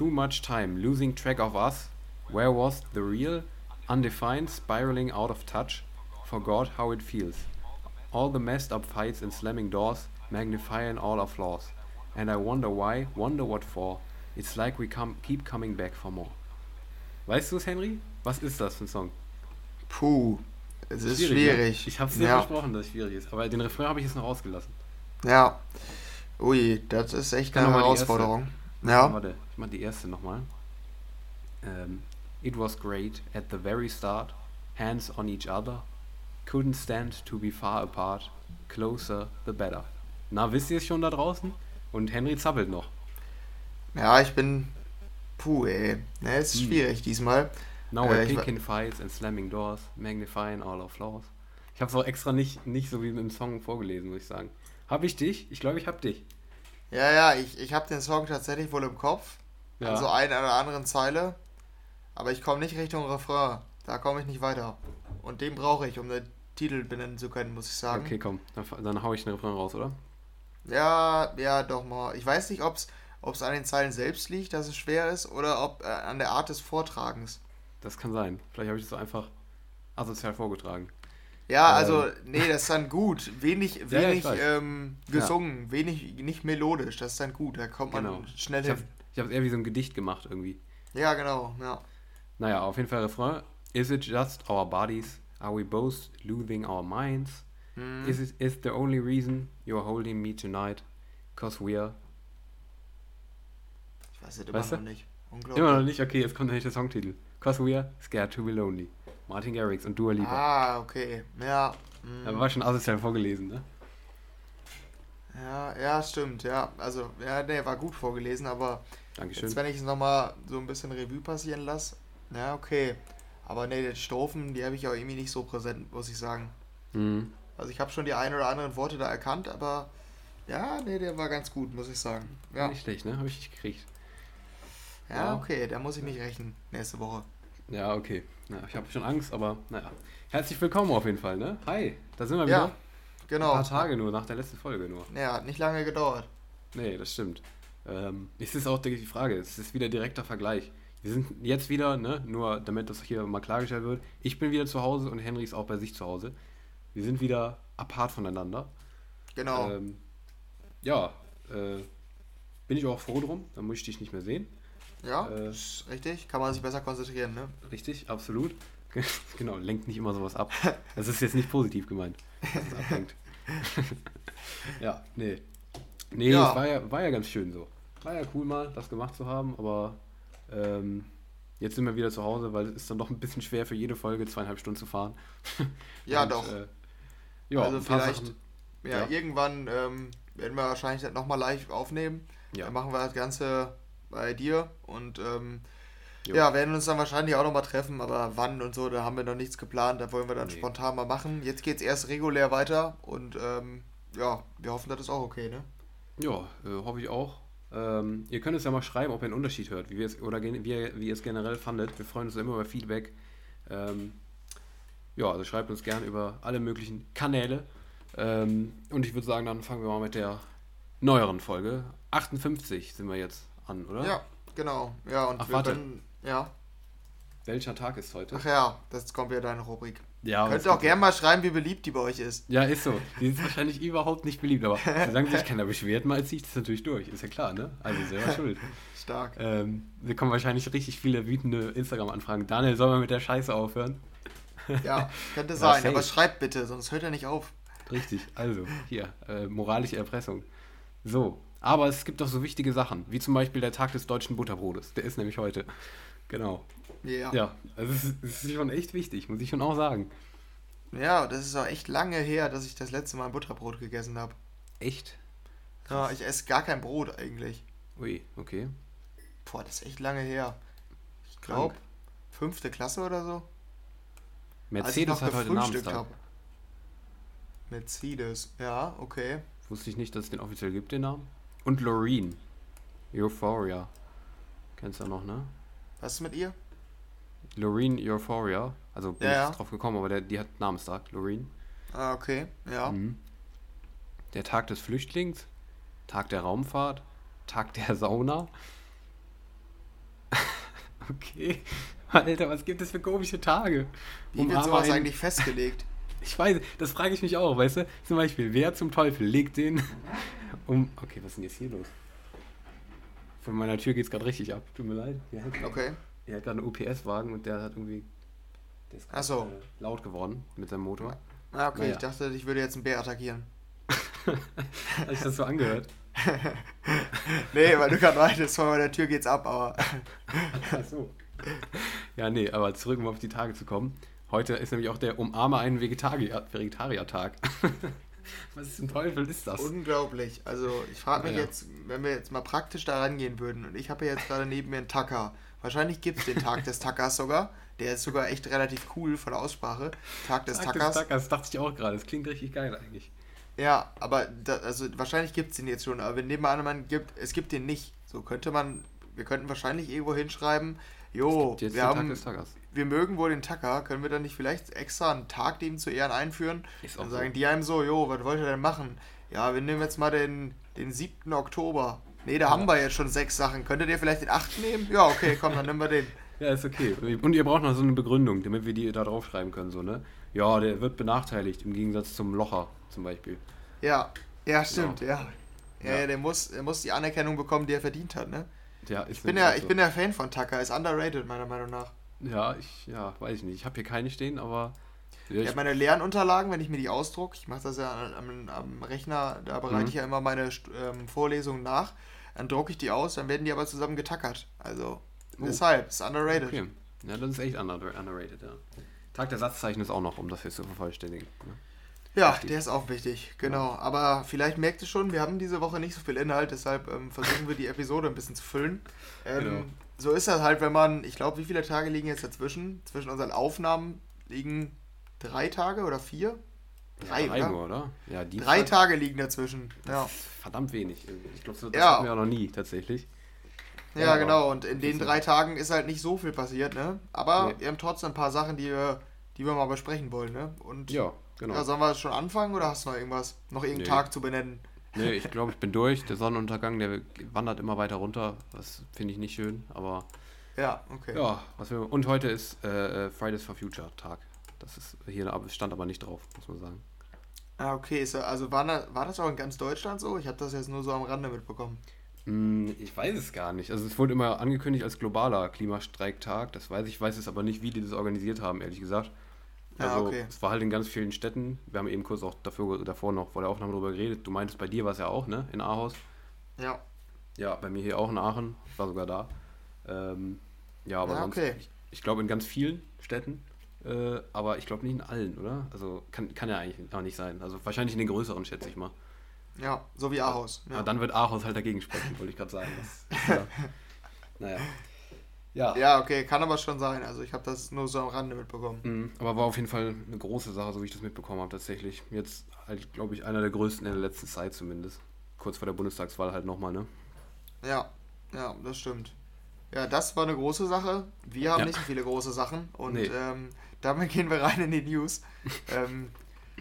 Too much time, losing track of us. Where was the real? Undefined, spiraling out of touch. Forgot how it feels. All the messed up fights and slamming doors, magnifying all our flaws. And I wonder why, wonder what for. It's like we come, keep coming back for more. Weißt du es, Henry? Was ist das für ein Song? Puh, es ist schwierig. ne? schwierig. Ich habe es dir ja. versprochen, dass es schwierig ist. Aber den Refrain habe ich jetzt noch ausgelassen. Ja. Ui, das ist echt eine Herausforderung. Ja. Warte, ich mach die erste nochmal. Ähm, It was great at the very start. Hands on each other. Couldn't stand to be far apart. Closer the better. Na, wisst ihr es schon da draußen? Und Henry zappelt noch. Ja, ich bin. Puh, ey. Ne, es ist Hm. schwierig diesmal. Now Äh, we're picking fights and slamming doors, magnifying all our flaws. Ich habe es auch extra nicht, nicht so wie im Song vorgelesen, muss ich sagen. Hab ich dich? Ich glaube, ich hab dich. Ja, ja, ich, ich habe den Song tatsächlich wohl im Kopf. Ja. An so einer oder anderen Zeile. Aber ich komme nicht Richtung Refrain. Da komme ich nicht weiter. Und den brauche ich, um den Titel benennen zu können, muss ich sagen. Okay, komm, dann, dann hau ich den Refrain raus, oder? Ja, ja, doch mal. Ich weiß nicht, ob es an den Zeilen selbst liegt, dass es schwer ist, oder ob äh, an der Art des Vortragens. Das kann sein. Vielleicht habe ich es so einfach asozial vorgetragen. Ja, Ähm. also, nee, das ist dann gut. Wenig, ja, wenig weiß. ähm, gesungen, wenig, nicht melodisch, das ist dann gut. Da kommt man Genau. schnell Ich habe hin. ich hab's eher wie so ein Gedicht gemacht irgendwie. Ja, genau, ja. Naja, auf jeden Fall Refrain. Is it just our bodies? Are we both losing our minds? Hm. Is it is the only reason you're holding me tonight? Cause we're... Ich weiß es immer Weißt noch du? nicht. Unglaublich. Immer noch nicht? Okay, jetzt kommt nämlich der Songtitel. Cause we're scared to be lonely. Martin Garrix und Dua Lipa. Ah, okay. Ja. hm. Da war schon asozial vorgelesen, ne? Ja, ja, stimmt, ja. Also, ja, nee, war gut vorgelesen, aber Dankeschön. jetzt, wenn ich es nochmal so ein bisschen Revue passieren lasse, ja, okay. Aber nee, die Strophen, die habe ich auch irgendwie nicht so präsent, muss ich sagen. Mhm. Also ich habe schon die ein oder anderen Worte da erkannt, aber ja, nee, der war ganz gut, muss ich sagen. Ja, Nicht schlecht, ne? Habe ich nicht gekriegt. ja ja. okay, da muss ich mich rächen nächste Woche. Ja, okay. Ja, ich habe schon Angst, aber naja. Herzlich willkommen auf jeden Fall, ne? Hi, da sind wir wieder. Ja, genau. Ein paar Tage nur, nach der letzten Folge nur. Ja, hat nicht lange gedauert. Nee, das stimmt. Ähm, es ist auch denke ich, die Frage, es ist wieder direkter Vergleich. Wir sind jetzt wieder, ne, nur damit das hier mal klargestellt wird, ich bin wieder zu Hause und Henry ist auch bei sich zu Hause. Wir sind wieder apart voneinander. Genau. Ähm, ja, äh, bin ich auch froh drum, dann muss ich dich nicht mehr sehen. Ja, äh, ist richtig. Kann man sich besser konzentrieren, ne? Richtig, absolut. genau, lenkt nicht immer sowas ab. Das ist jetzt nicht positiv gemeint, dass es ablenkt. ja, nee. Nee, Ja. es war ja, war ja ganz schön so. War ja cool mal, das gemacht zu haben, aber ähm, jetzt sind wir wieder zu Hause, weil es ist dann doch ein bisschen schwer für jede Folge zweieinhalb Stunden zu fahren. Ja, Und, doch. Äh, ja, Also vielleicht- Sachen- Ja, Ja. irgendwann ähm, werden wir wahrscheinlich das nochmal live aufnehmen. ja, Dann machen wir das Ganze bei dir und ähm, ja, werden uns dann wahrscheinlich auch nochmal treffen, aber wann und so, da haben wir noch nichts geplant, da wollen wir dann Nee. spontan mal machen. Jetzt geht's erst regulär weiter und ähm, ja, wir hoffen, das ist auch okay, ne? Ja, äh, hoffe ich auch. Ähm, ihr könnt es ja mal schreiben, ob ihr einen Unterschied hört, wie wir es, oder wie ihr, wie ihr es generell fandet. Wir freuen uns immer über Feedback. Ähm, ja, also schreibt uns gerne über alle möglichen Kanäle. Ähm, und ich würde sagen, dann fangen wir mal mit der neueren Folge. 58 sind wir jetzt an, oder? Ja, genau. Ja, und Ach, wir warte. können, ja, Welcher Tag ist heute? ach ja, das kommt wieder deine Rubrik. ja, Könnt ihr auch gerne mal schreiben, wie beliebt die bei euch ist. Ja, ist so. Die ist wahrscheinlich überhaupt nicht beliebt, aber solange sich keiner beschwert, mal ziehe ich das natürlich durch. Ist ja klar, ne? Also selber schuld. Stark. Ähm, wir kommen wahrscheinlich richtig viele wütende Instagram-Anfragen. Daniel, soll man mit der Scheiße aufhören? Ja, könnte sein, aber schreibt bitte, sonst hört er nicht auf. Richtig, also hier, äh, moralische Erpressung. So, aber es gibt doch so wichtige Sachen, wie zum Beispiel der Tag des deutschen Butterbrotes. Der ist nämlich heute. Genau. Ja. Ja, also es ist, es ist schon echt wichtig, muss ich schon auch sagen. Ja, das ist auch echt lange her, dass ich das letzte Mal ein Butterbrot gegessen habe. Echt? Ja, ich esse gar kein Brot eigentlich. Ui, okay. Boah, das ist echt lange her. Ich glaube, fünfte Klasse oder so. Als ich Mercedes noch hat heute Namenstag. hab. Mercedes, ja, okay. Wusste ich nicht, dass es den offiziell gibt, den Namen. Und Loreen. Euphoria. Kennst du noch, ne? Was ist mit ihr? Loreen Euphoria. Also bin Ja, ich ja. drauf gekommen, aber der, die hat Namenstag, Loreen. Ah, okay, ja. Mhm. Der Tag des Flüchtlings, Tag der Raumfahrt, Tag der Sauna. Okay. Alter, was gibt es für komische Tage? Wie wird sowas eigentlich festgelegt? Ich weiß, das frage ich mich auch, weißt du? Zum Beispiel, wer zum Teufel legt den um. Okay, was ist denn jetzt hier los? Von meiner Tür geht es gerade richtig ab. Tut mir leid. Ja, okay. Er hat gerade einen UPS-Wagen und der hat irgendwie. Der ist Ach so. äh, laut geworden mit seinem Motor. Ah, okay, Naja. ich dachte, ich würde jetzt einen Bär attackieren. Hat sich das so angehört? Nee, weil du gerade meintest, vor meiner Tür geht's ab, aber. Ach so. Ja, nee, aber zurück, um auf die Tage zu kommen. Heute ist nämlich auch der Umarme einen Vegetarier- Vegetarier-Tag. Was zum Teufel ist das? Unglaublich. Also ich frage mich Ja. jetzt, wenn wir jetzt mal praktisch da rangehen würden und ich habe ja jetzt gerade neben mir einen Tacker. Wahrscheinlich gibt es den Tag des Tackers sogar. Der ist sogar echt relativ cool von der Aussprache. Tag des Tag Tackers. des Tackers, dachte ich auch gerade. Das klingt richtig geil eigentlich. Ja, aber da, also wahrscheinlich gibt es den jetzt schon, aber wir nehmen an, man gibt, es gibt den nicht. So könnte man, wir könnten wahrscheinlich irgendwo hinschreiben, jo, wir haben, Tag des Tackers. Wir mögen wohl den Tacker, können wir dann nicht vielleicht extra einen Tag dem zu Ehren einführen? Ist Dann so. sagen die einem so, jo, was wollt ihr denn machen? Ja, wir nehmen jetzt mal den, den 7. Oktober. Nee, da haben wir jetzt schon sechs Sachen. Könntet ihr vielleicht den 8. nehmen? Ja, okay, komm, dann nehmen wir den. Ja, ist okay. Und ihr braucht noch so eine Begründung, damit wir die da draufschreiben können, so, ne? Ja, der wird benachteiligt, im Gegensatz zum Locher zum Beispiel. Ja, ja, stimmt, ja. Ja, Ja. ja der, muss, der muss die Anerkennung bekommen, die er verdient hat, ne? Ja, Ich bin ja, auch ich so. bin ja Fan von Tucker, ist underrated, meiner Meinung nach. Ja, ich, ja, weiß ich nicht. Ich habe hier keine stehen, aber. Ja, habe meine Lernunterlagen, wenn ich mir die ausdruck, ich mache das ja am, am Rechner, da bereite Mhm. ich ja immer meine ähm, Vorlesungen nach, dann drucke ich die aus, dann werden die aber zusammen getackert. Also, Oh. deshalb, ist underrated. okay. Ja, das ist echt under, underrated, ja. Tag der Satzzeichen ist auch noch, um das hier zu vervollständigen. Ne? Ja, der ist auch wichtig, genau. Aber vielleicht merkt ihr schon, wir haben diese Woche nicht so viel Inhalt, deshalb ähm, versuchen wir die Episode ein bisschen zu füllen. Ähm, Genau. So ist das halt, wenn man, ich glaube, wie viele Tage liegen jetzt dazwischen? Zwischen unseren Aufnahmen liegen drei Tage oder vier? Drei, Drei oder? nur, oder? Ja. Drei Tage liegen dazwischen. Ja. Verdammt wenig. Ich glaube, das Ja. hatten wir auch noch nie, tatsächlich. Ja, Ja, genau. Und in den drei Tagen ist halt nicht so viel passiert, ne? Aber Nee. wir haben trotzdem ein paar Sachen, die wir, die wir mal besprechen wollen, ne? Und Ja, genau. ja, sollen wir schon anfangen oder hast du noch irgendwas? Noch irgendeinen Nee. Tag zu benennen? Nee, ich glaube, ich bin durch. Der Sonnenuntergang, der wandert immer weiter runter. Das finde ich nicht schön, aber Ja, okay. ja, was wir, und heute ist äh, Fridays for Future Tag. Das ist hier stand aber nicht drauf, muss man sagen. Ah, okay. Ist, also war, war das auch in ganz Deutschland so? Ich habe das jetzt nur so am Rande mitbekommen. Hm, Ich weiß es gar nicht. Also es wurde immer angekündigt als globaler Klimastreiktag. Das weiß ich, ich weiß es aber nicht, wie die das organisiert haben, ehrlich gesagt. Ja, Also okay. es war halt in ganz vielen Städten. Wir haben eben kurz auch dafür, davor noch vor der Aufnahme darüber geredet. Du meintest, bei dir war es ja auch, ne? In Ahaus. Ja. Ja, bei mir hier auch in Aachen. Ich war sogar da. Ähm, ja, aber Ja, sonst, okay. ich, ich glaube in ganz vielen Städten. Äh, aber ich glaube nicht in allen, oder? Also kann, kann ja eigentlich auch nicht sein. Also wahrscheinlich in den größeren, schätze ich mal. Ja, so wie Ahaus. Ja. Ja. dann wird Ahaus halt dagegen sprechen, wollte ich gerade sagen. Das ja, naja. Ja. ja, okay, kann aber schon sein. Also ich habe das nur so am Rande mitbekommen. Mhm, Aber war auf jeden Fall eine große Sache, so wie ich das mitbekommen habe, tatsächlich. Jetzt halt, glaube ich, einer der größten in der letzten Zeit zumindest. Kurz vor der Bundestagswahl halt nochmal, ne? Ja, ja, das stimmt. Ja, das war eine große Sache. Wir haben Ja. nicht so viele große Sachen und Nee. ähm, damit gehen wir rein in die News. ähm,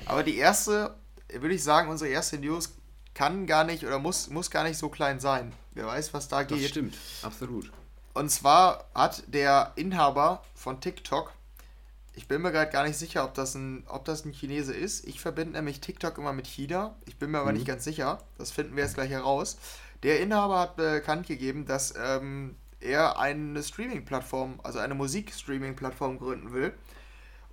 aber die erste, würde ich sagen, unsere erste News kann gar nicht oder muss, muss gar nicht so klein sein. Wer weiß, was da Das geht. stimmt, absolut. Und zwar hat der Inhaber von TikTok, ich bin mir gerade gar nicht sicher, ob das, ein, ob das ein Chinese ist. Ich verbinde nämlich TikTok immer mit China. Ich bin mir aber Mhm. nicht ganz sicher. Das finden wir jetzt gleich heraus. Der Inhaber hat bekannt gegeben, dass ähm, er eine Streaming-Plattform, also eine Musik-Streaming-Plattform gründen will.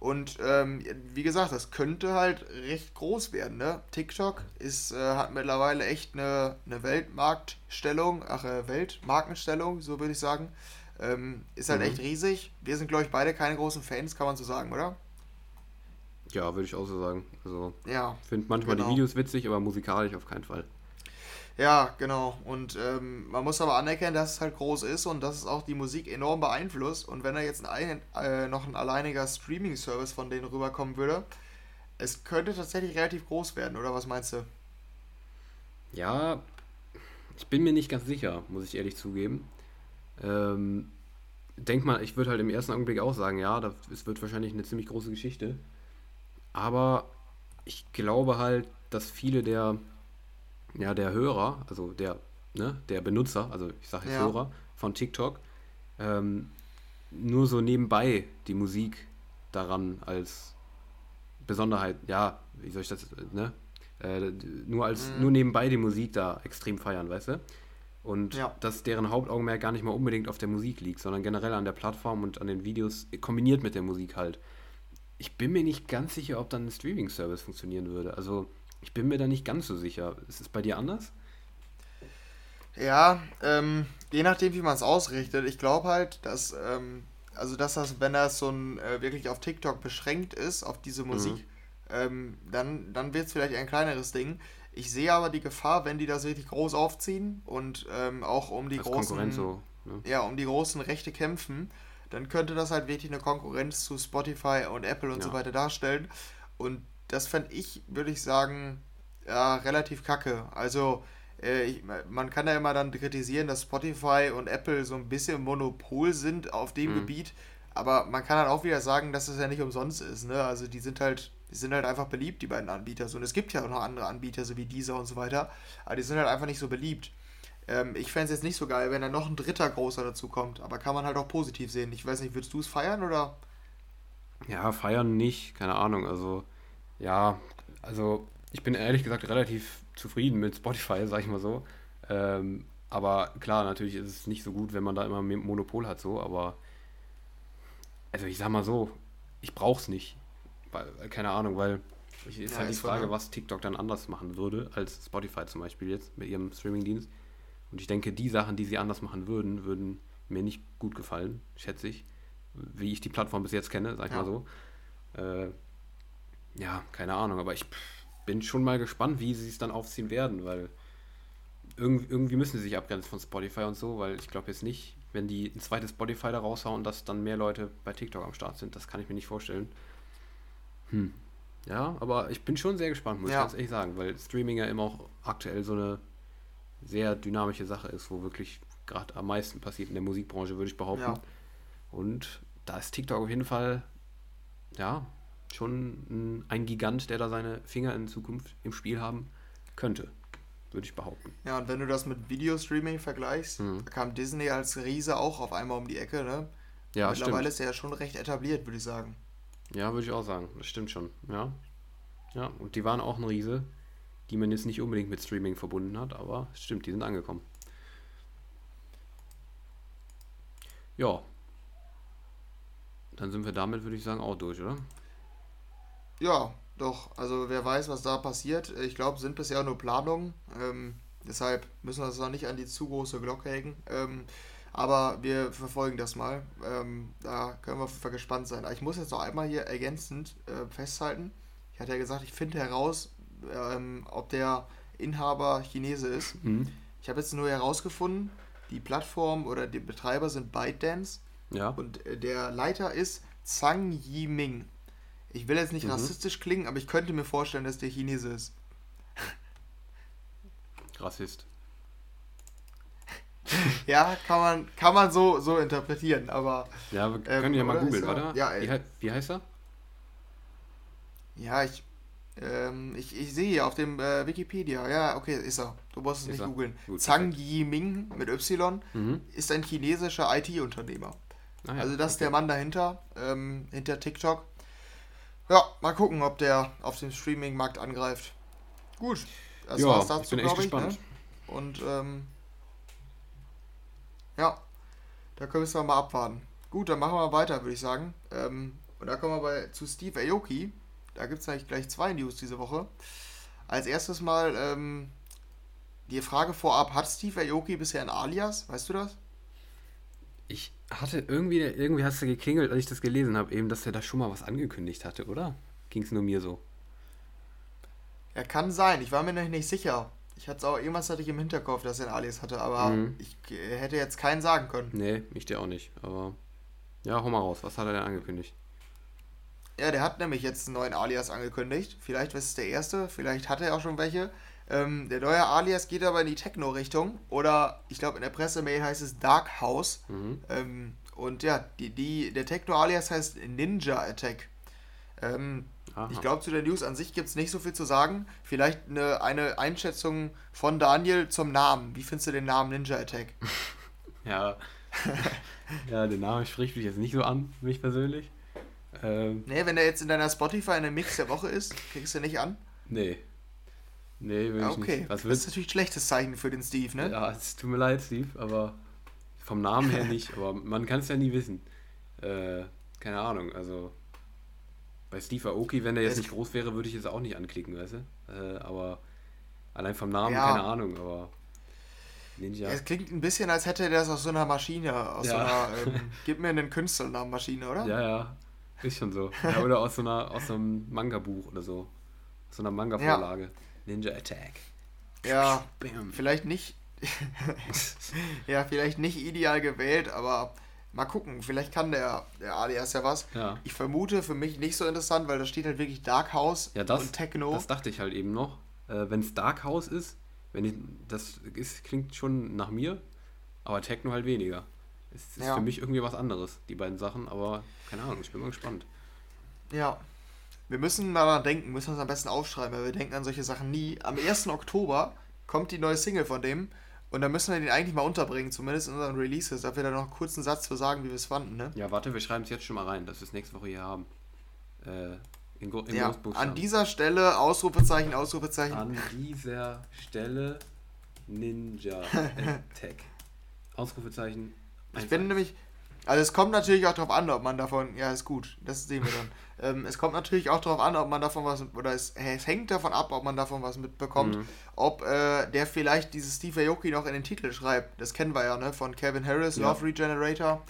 Und ähm, wie gesagt, das könnte halt recht groß werden. Ne? TikTok ist, äh, hat mittlerweile echt eine, eine Weltmarktstellung, ach, äh, Weltmarkenstellung, so würde ich sagen. Ähm, ist halt Mhm. echt riesig. Wir sind, glaube ich, beide keine großen Fans, kann man so sagen, oder? Ja, würde ich auch so sagen. Also, Ja, ich finde manchmal Genau. die Videos witzig, aber musikalisch auf keinen Fall. Ja, genau. Und ähm, man muss aber anerkennen, dass es halt groß ist und dass es auch die Musik enorm beeinflusst. Und wenn da jetzt ein, äh, noch ein alleiniger Streaming-Service von denen rüberkommen würde, es könnte tatsächlich relativ groß werden, oder was meinst du? Ja, ich bin mir nicht ganz sicher, muss ich ehrlich zugeben. Ähm, denk mal, ich würde halt im ersten Augenblick auch sagen, ja, es wird wahrscheinlich eine ziemlich große Geschichte. Aber ich glaube halt, dass viele der, ja, der Hörer, also der, ne, der Benutzer, also ich sage jetzt Ja. Hörer von TikTok, ähm, nur so nebenbei die Musik daran als Besonderheit, ja, wie soll ich das, ne? Äh, nur als Mhm. nur nebenbei die Musik da extrem feiern, weißt du? Und Ja. dass deren Hauptaugenmerk gar nicht mal unbedingt auf der Musik liegt, sondern generell an der Plattform und an den Videos kombiniert mit der Musik halt. Ich bin mir nicht ganz sicher, ob dann ein Streaming-Service funktionieren würde. Also ich bin mir da nicht ganz so sicher. Ist es bei dir anders? Ja, ähm, je nachdem, wie man es ausrichtet. Ich glaube halt, dass, ähm, also dass das, wenn das so ein äh, wirklich auf TikTok beschränkt ist, auf diese Musik, ähm, dann, dann wird es vielleicht ein kleineres Ding. Ich sehe aber die Gefahr, wenn die das richtig groß aufziehen und ähm, auch um die Als großen, so. Ne? ja, um die großen Rechte kämpfen, dann könnte das halt wirklich eine Konkurrenz zu Spotify und Apple und so Ja. weiter darstellen. Und das fände ich, würde ich sagen, ja, relativ kacke. Also, äh, ich, man kann ja immer dann kritisieren, dass Spotify und Apple so ein bisschen Monopol sind auf dem Mhm. Gebiet. Aber man kann dann auch wieder sagen, dass es ja nicht umsonst ist. Ne? Also die sind halt, die sind halt einfach beliebt, die beiden Anbieter. So, Und es gibt ja auch noch andere Anbieter, so wie dieser und so weiter. Aber die sind halt einfach nicht so beliebt. Ähm, ich fände es jetzt nicht so geil, wenn da noch ein dritter großer dazu kommt. Aber kann man halt auch positiv sehen. Ich weiß nicht, würdest du es feiern oder? Ja, feiern nicht, keine Ahnung. Also, ja, also ich bin ehrlich gesagt relativ zufrieden mit Spotify, sag ich mal so. Ähm, aber klar, natürlich ist es nicht so gut, wenn man da immer Monopol hat, so, aber also ich sag mal so, ich brauch's nicht. Weil, keine Ahnung, weil ich, ist Ja, halt die Frage, ne? was TikTok dann anders machen würde als Spotify zum Beispiel jetzt mit ihrem Streamingdienst. Und ich denke, die Sachen, die sie anders machen würden, würden mir nicht gut gefallen, schätze ich. Wie ich die Plattform bis jetzt kenne, sag ich Ja. mal so. Äh, ja, keine Ahnung, aber ich bin schon mal gespannt, wie sie es dann aufziehen werden, weil irgendwie, irgendwie müssen sie sich abgrenzen von Spotify und so, weil ich glaube jetzt nicht, wenn die ein zweites Spotify da raushauen, dass dann mehr Leute bei TikTok am Start sind. Das kann ich mir nicht vorstellen. Hm. Ja, aber ich bin schon sehr gespannt, muss Ja. ich ganz ehrlich sagen, weil Streaming ja immer auch aktuell so eine sehr dynamische Sache ist, wo wirklich gerade am meisten passiert in der Musikbranche, würde ich behaupten. Ja. Und da ist TikTok auf jeden Fall, ja, schon ein, Gigant, der da seine Finger in Zukunft im Spiel haben könnte, würde ich behaupten. Ja, und wenn du das mit Videostreaming vergleichst, Mhm. da kam Disney als Riese auch auf einmal um die Ecke, ne? Ja, Mittlerweile stimmt. ist er ja schon recht etabliert, würde ich sagen. Ja, würde ich auch sagen. Das stimmt schon. Ja. Ja, und die waren auch ein Riese, die man jetzt nicht unbedingt mit Streaming verbunden hat, aber es stimmt, die sind angekommen. Ja. Dann sind wir damit, würde ich sagen, auch durch, oder? Ja, doch. Also wer weiß, was da passiert. Ich glaube, sind bisher nur Planungen. Ähm, deshalb müssen wir das noch nicht an die zu große Glocke hängen. Ähm, aber wir verfolgen das mal. Ähm, da können wir auf jeden Fall gespannt sein. Ich muss jetzt noch einmal hier ergänzend äh, festhalten. Ich hatte ja gesagt, ich finde heraus, ähm, ob der Inhaber Chinese ist. Mhm. Ich habe jetzt nur herausgefunden, die Plattform oder die Betreiber sind ByteDance Ja. und äh, der Leiter ist Zhang Yiming. Ich will jetzt nicht Mhm. rassistisch klingen, aber ich könnte mir vorstellen, dass der Chinese ist. Rassist. Ja, kann man, kann man so, so interpretieren, aber Ja, wir Ähm, können ja mal oder? googeln, Ist er- warte. ja, wie, wie heißt er? ja, ich, ähm, ich, ich sehe hier auf dem äh, Wikipedia, ja, okay, ist er. Du musst es Ist nicht er. googeln. Gut, Zhang Yiming mit Y Mhm. ist ein chinesischer IT-Unternehmer. Ah, ja, also das ist okay. der Mann dahinter, ähm, hinter TikTok. Ja, mal gucken, ob der auf dem Streaming-Markt angreift. Gut, das Ja, war's ich dazu, bin echt glaube ich. gespannt. Ne? Und ähm, ja, da können wir mal abwarten. Gut, dann machen wir weiter, würde ich sagen. Ähm, und da kommen wir bei, zu Steve Aoki. Da gibt es eigentlich gleich zwei News diese Woche. Als erstes mal ähm, die Frage vorab: Hat Steve Aoki bisher ein Alias? Weißt du das? Ich hatte irgendwie, irgendwie hast du geklingelt, als ich das gelesen habe, eben, dass er da schon mal was angekündigt hatte, oder? Ging es nur mir so? Ja, kann sein. Ich war mir noch nicht sicher. Ich hatte auch irgendwas hatte ich im Hinterkopf, dass er ein Alias hatte, aber Mhm. ich hätte jetzt keinen sagen können. Nee, ich dir auch nicht. Aber ja, hau mal raus. Was hat er denn angekündigt? Ja, der hat nämlich jetzt einen neuen Alias angekündigt. Vielleicht ist es der erste, vielleicht hat er auch schon welche. Ähm, der neue Alias geht aber in die Techno-Richtung. Oder ich glaube in der Pressemail heißt es Dark House. Mhm. Ähm, und ja, die, die, der Techno-Alias heißt Ninja Attack. Ähm, ich glaube, zu der News an sich gibt es nicht so viel zu sagen. Vielleicht eine, eine Einschätzung von Daniel zum Namen. Wie findest du den Namen Ninja Attack? Ja. ja, der Name spricht mich jetzt nicht so an, mich persönlich. Ähm, nee, wenn er jetzt in deiner Spotify in der Mix der Woche ist, kriegst du nicht an? Nee. Nee, will ah, okay. ich nicht. Was das ist natürlich ein schlechtes Zeichen für den Steve, ne? Ja, es tut mir leid, Steve, aber vom Namen her nicht. aber man kann es ja nie wissen. Äh, keine Ahnung, also bei Steve Aoki, wenn der jetzt nicht groß wäre, würde ich es auch nicht anklicken, weißt du? Äh, aber allein vom Namen, ja. keine Ahnung, aber Ninja. Es klingt ein bisschen, als hätte der das aus so einer Maschine, aus ja. so einer, ähm, gib mir einen Künstlernamen Maschine, oder? Ja, ja, ist schon so. Ja, oder aus so einer, aus so einem Manga-Buch oder so. Aus so einer Manga-Vorlage. Ja. Ninja Attack. Ja, Bam. vielleicht nicht, ja, vielleicht nicht ideal gewählt, aber mal gucken, vielleicht kann der, der Alias ja was. Ja. Ich vermute für mich nicht so interessant, weil da steht halt wirklich Dark House ja, das, und Techno. Das dachte ich halt eben noch. Äh, Wenn es Dark House ist, wenn ich, das ist, klingt schon nach mir, aber Techno halt weniger. Es ist ja. für mich irgendwie was anderes, die beiden Sachen, aber keine Ahnung, ich bin mal gespannt. Ja. Wir müssen mal daran denken, müssen uns am besten aufschreiben, weil wir denken an solche Sachen nie. Am 1. Oktober kommt die neue Single von dem und da müssen wir den eigentlich mal unterbringen, zumindest in unseren Releases. Da wir da noch einen kurzen Satz zu sagen, wie wir es fanden, ne? Ja, warte, wir schreiben es jetzt schon mal rein, dass wir es nächste Woche hier haben. Äh, in, in ja, an dieser Stelle Ausrufezeichen, Ausrufezeichen. An dieser Stelle Ninja Attack. Ausrufezeichen. Ich bin nämlich, also es kommt natürlich auch darauf an, ob man davon, ja ist gut, das sehen wir dann. Ähm, es kommt natürlich auch darauf an, ob man davon was, oder es, es hängt davon ab, ob man davon was mitbekommt, mhm. ob äh, der vielleicht dieses Steve Aoki noch in den Titel schreibt. Das kennen wir ja, ne, von Kevin Harris, ja. Love Regenerator.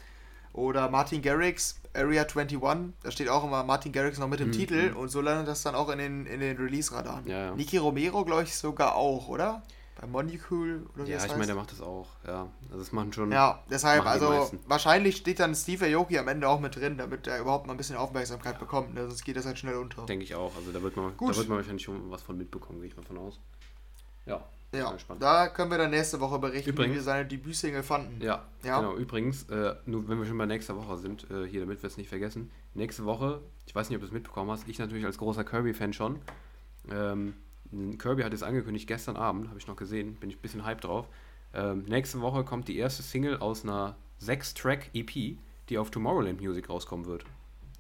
Oder Martin Garrix, Area 21, da steht auch immer Martin Garrix noch mit im mhm. Titel mhm. und so landet das dann auch in den, in den Release-Radaren. Ja, ja. Niki Romero, glaube ich, sogar auch, oder? Bei Monicule oder wie Ja, ich meine, der macht das auch, ja. Also das machen schon. Ja, deshalb, also wahrscheinlich steht dann Steve Aoki am Ende auch mit drin, damit er überhaupt mal ein bisschen Aufmerksamkeit ja. bekommt, ne? sonst geht das halt schnell unter. Denke ich auch, also da wird man, Gut. da wird man wahrscheinlich schon was von mitbekommen, gehe ich mal von aus. Ja. Ja, da können wir dann nächste Woche berichten, übrigens, wie wir seine Debütsingle fanden. Ja, ja, genau. Übrigens, äh, nur wenn wir schon bei nächster Woche sind, äh, hier, damit wir es nicht vergessen, nächste Woche, ich weiß nicht, ob du es mitbekommen hast, ich natürlich als großer Kirby-Fan schon, ähm, Kirby hat es angekündigt, gestern Abend, habe ich noch gesehen, bin ich ein bisschen hype drauf. Ähm, nächste Woche kommt die erste Single aus einer 6-Track-EP, die auf Tomorrowland Music rauskommen wird.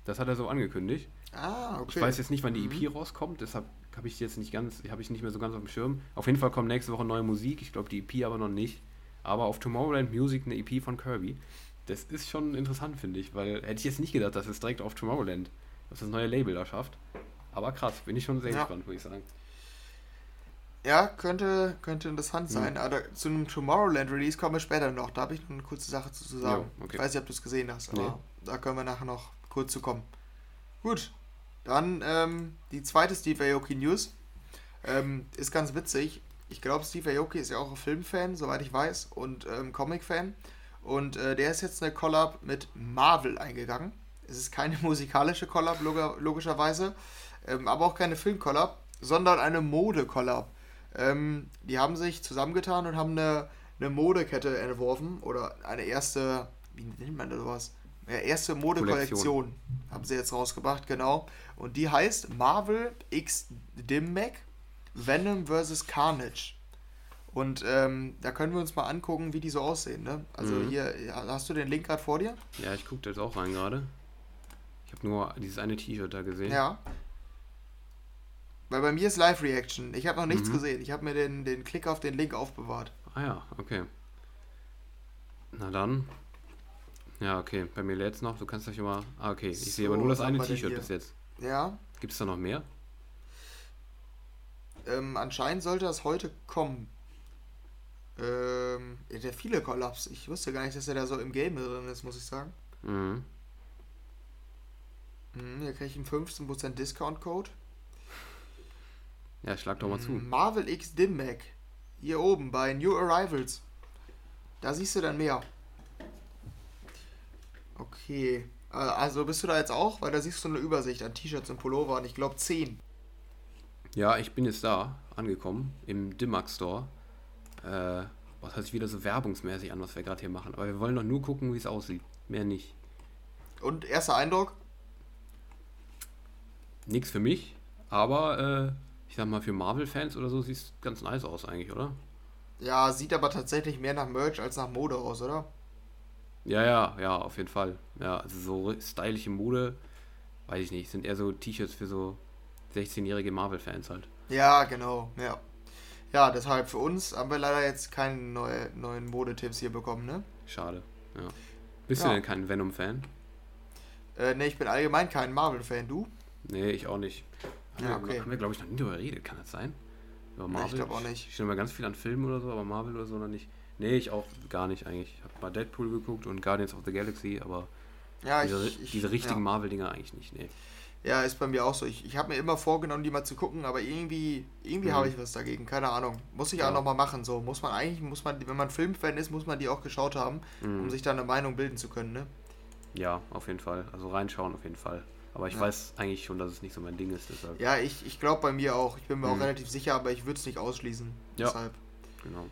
Das hat er so angekündigt. Ah, okay. Ich weiß jetzt nicht, wann die EP mhm. rauskommt, deshalb habe ich jetzt nicht ganz, habe ich nicht mehr so ganz auf dem Schirm. Auf jeden Fall kommt nächste Woche neue Musik, ich glaube die EP aber noch nicht. Aber auf Tomorrowland Music eine EP von Kirby. Das ist schon interessant, finde ich, weil hätte ich jetzt nicht gedacht, dass es direkt auf Tomorrowland, dass das neue Label da schafft. Aber krass, bin ich schon sehr ja. gespannt, würde ich sagen. Ja, könnte, könnte interessant sein. Mhm. Aber zu einem Tomorrowland-Release kommen wir später noch. Da habe ich noch eine kurze Sache zu sagen. Ja, okay. Ich weiß nicht, ob du es gesehen hast, aber nee. da können wir nachher noch kurz zu kommen. Gut, dann ähm, die zweite Steve Aoki News. Ähm, ist ganz witzig. Ich glaube, Steve Aoki ist ja auch ein Filmfan, soweit ich weiß, und ähm, Comic-Fan. Und äh, der ist jetzt eine Collab mit Marvel eingegangen. Es ist keine musikalische Collab, log logischerweise, ähm, aber auch keine Film-Collab, sondern eine Mode-Collab. Ähm, die haben sich zusammengetan und haben eine, eine Modekette entworfen oder eine erste, wie nennt man das was? Ja, erste Modekollektion haben sie jetzt rausgebracht, genau. Und die heißt Marvel X Dimmac Venom vs. Carnage. Und ähm, da können wir uns mal angucken, wie die so aussehen. Ne? Also mhm. hier, hast du den Link gerade vor dir? Ja, ich gucke jetzt auch rein gerade. Ich habe nur dieses eine T-Shirt da gesehen. Ja. Weil bei mir ist Live-Reaction. Ich habe noch nichts mhm. gesehen. Ich habe mir den, den Klick auf den Link aufbewahrt. Ah ja, okay. Na dann. Ja, okay. Bei mir lädt es noch. Du kannst euch immer. Ah, okay. Ich so, sehe aber nur das eine T-Shirt bis jetzt. Ja. Gibt es da noch mehr? Ähm, anscheinend sollte das heute kommen. Ähm, der viele Kollaps. Ich wusste gar nicht, dass er da so im Game drin ist, muss ich sagen. Mhm. Mhm, hier kriege ich einen 15% Discount-Code. Ja, schlag doch mal zu. Marvel X Dim Mac. Hier oben bei New Arrivals. Da siehst du dann mehr. Okay. Äh, also bist du da jetzt auch? Weil da siehst du eine Übersicht an T-Shirts und Pullover und ich glaube 10. Ja, ich bin jetzt da angekommen im Dimax Store. Äh, was hört sich wieder so werbungsmäßig an, was wir gerade hier machen. Aber wir wollen doch nur gucken, wie es aussieht. Mehr nicht. Und erster Eindruck? Nix für mich, aber äh, ich sag mal, für Marvel-Fans oder so sieht es ganz nice aus eigentlich, oder? Ja, sieht aber tatsächlich mehr nach Merch als nach Mode aus, oder? Ja, ja, ja, auf jeden Fall. Ja, also so stylische Mode, weiß ich nicht, sind eher so T-Shirts für so 16-jährige Marvel-Fans halt. Ja, genau, ja. Ja, deshalb für uns haben wir leider jetzt keine neue, neuen Modetipps hier bekommen, ne? Schade, ja. Bist Ja. du denn kein Venom-Fan? Äh, ne, ich bin allgemein kein Marvel-Fan, du? Nee, ich auch nicht. Ja, okay. haben wir glaube ich, noch nie darüber geredet, kann das sein? Über Nee, Marvel? ich glaub auch nicht. Ich stehe immer ganz viel an Filmen oder so, aber Marvel oder so noch nicht. Nee, ich auch gar nicht eigentlich. Ich habe mal Deadpool geguckt und Guardians of the Galaxy, aber Ja, diese, ich, ich, diese richtigen ja. Marvel-Dinger eigentlich nicht, nee. Ja, ist bei mir auch so. Ich, ich habe mir immer vorgenommen, die mal zu gucken, aber irgendwie, irgendwie Mhm. habe ich was dagegen. Keine Ahnung. Muss ich Ja. auch nochmal machen. So muss man eigentlich, muss man, wenn man Filmfan ist, muss man die auch geschaut haben, Mhm. um sich da eine Meinung bilden zu können. Ne? Ja, auf jeden Fall. Also reinschauen auf jeden Fall. Aber ich Ja. weiß eigentlich schon, dass es nicht so mein Ding ist, deshalb. Ja, ich, ich glaube bei mir auch. Ich bin mir auch Mhm. relativ sicher, aber ich würde es nicht ausschließen. Ja. Deshalb. Genau.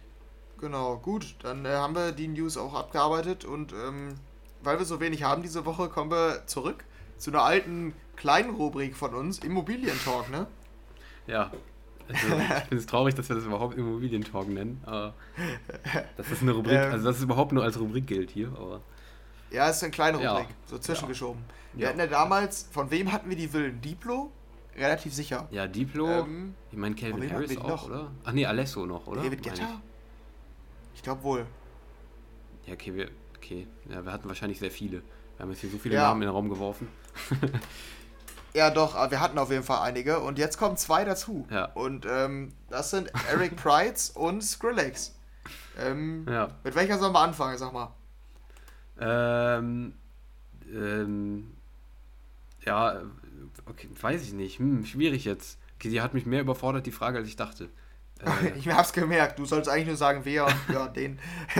Genau, gut. Dann äh, haben wir die News auch abgearbeitet und ähm, weil wir so wenig haben diese Woche, kommen wir zurück zu einer alten kleinen Rubrik von uns, Immobilientalk, ne? Ja. Also, ich finde es traurig, dass wir das überhaupt Immobilientalk nennen. Aber das eine Rubrik, Ähm. also dass es überhaupt nur als Rubrik gilt hier, aber. Ja, ist eine kleine Ja. Rubrik, so zwischengeschoben. Wir Ja. hatten ja damals, von wem hatten wir die Villen? Diplo? Relativ sicher. Ja, Diplo. Ähm, ich meine Calvin Harris wir auch, noch? oder? Ach nee, Alesso noch, oder? David Meine Guetta? Ich glaube wohl. Ich. Ja, okay, wir, okay. Ja, wir hatten wahrscheinlich sehr viele. Wir haben jetzt hier so viele. Namen in den Raum geworfen. Ja, doch, aber wir hatten auf jeden Fall einige und jetzt kommen zwei dazu. Ja. Und ähm, das sind Eric Prides und Skrillex. Ähm, Ja. Mit welcher sollen wir anfangen, sag mal? Ähm, ähm, ja, okay, weiß ich nicht. Hm, schwierig jetzt. Okay, sie hat mich mehr überfordert, die Frage, als ich dachte. Äh, Ich hab's gemerkt, du sollst eigentlich nur sagen, wer und ja, den.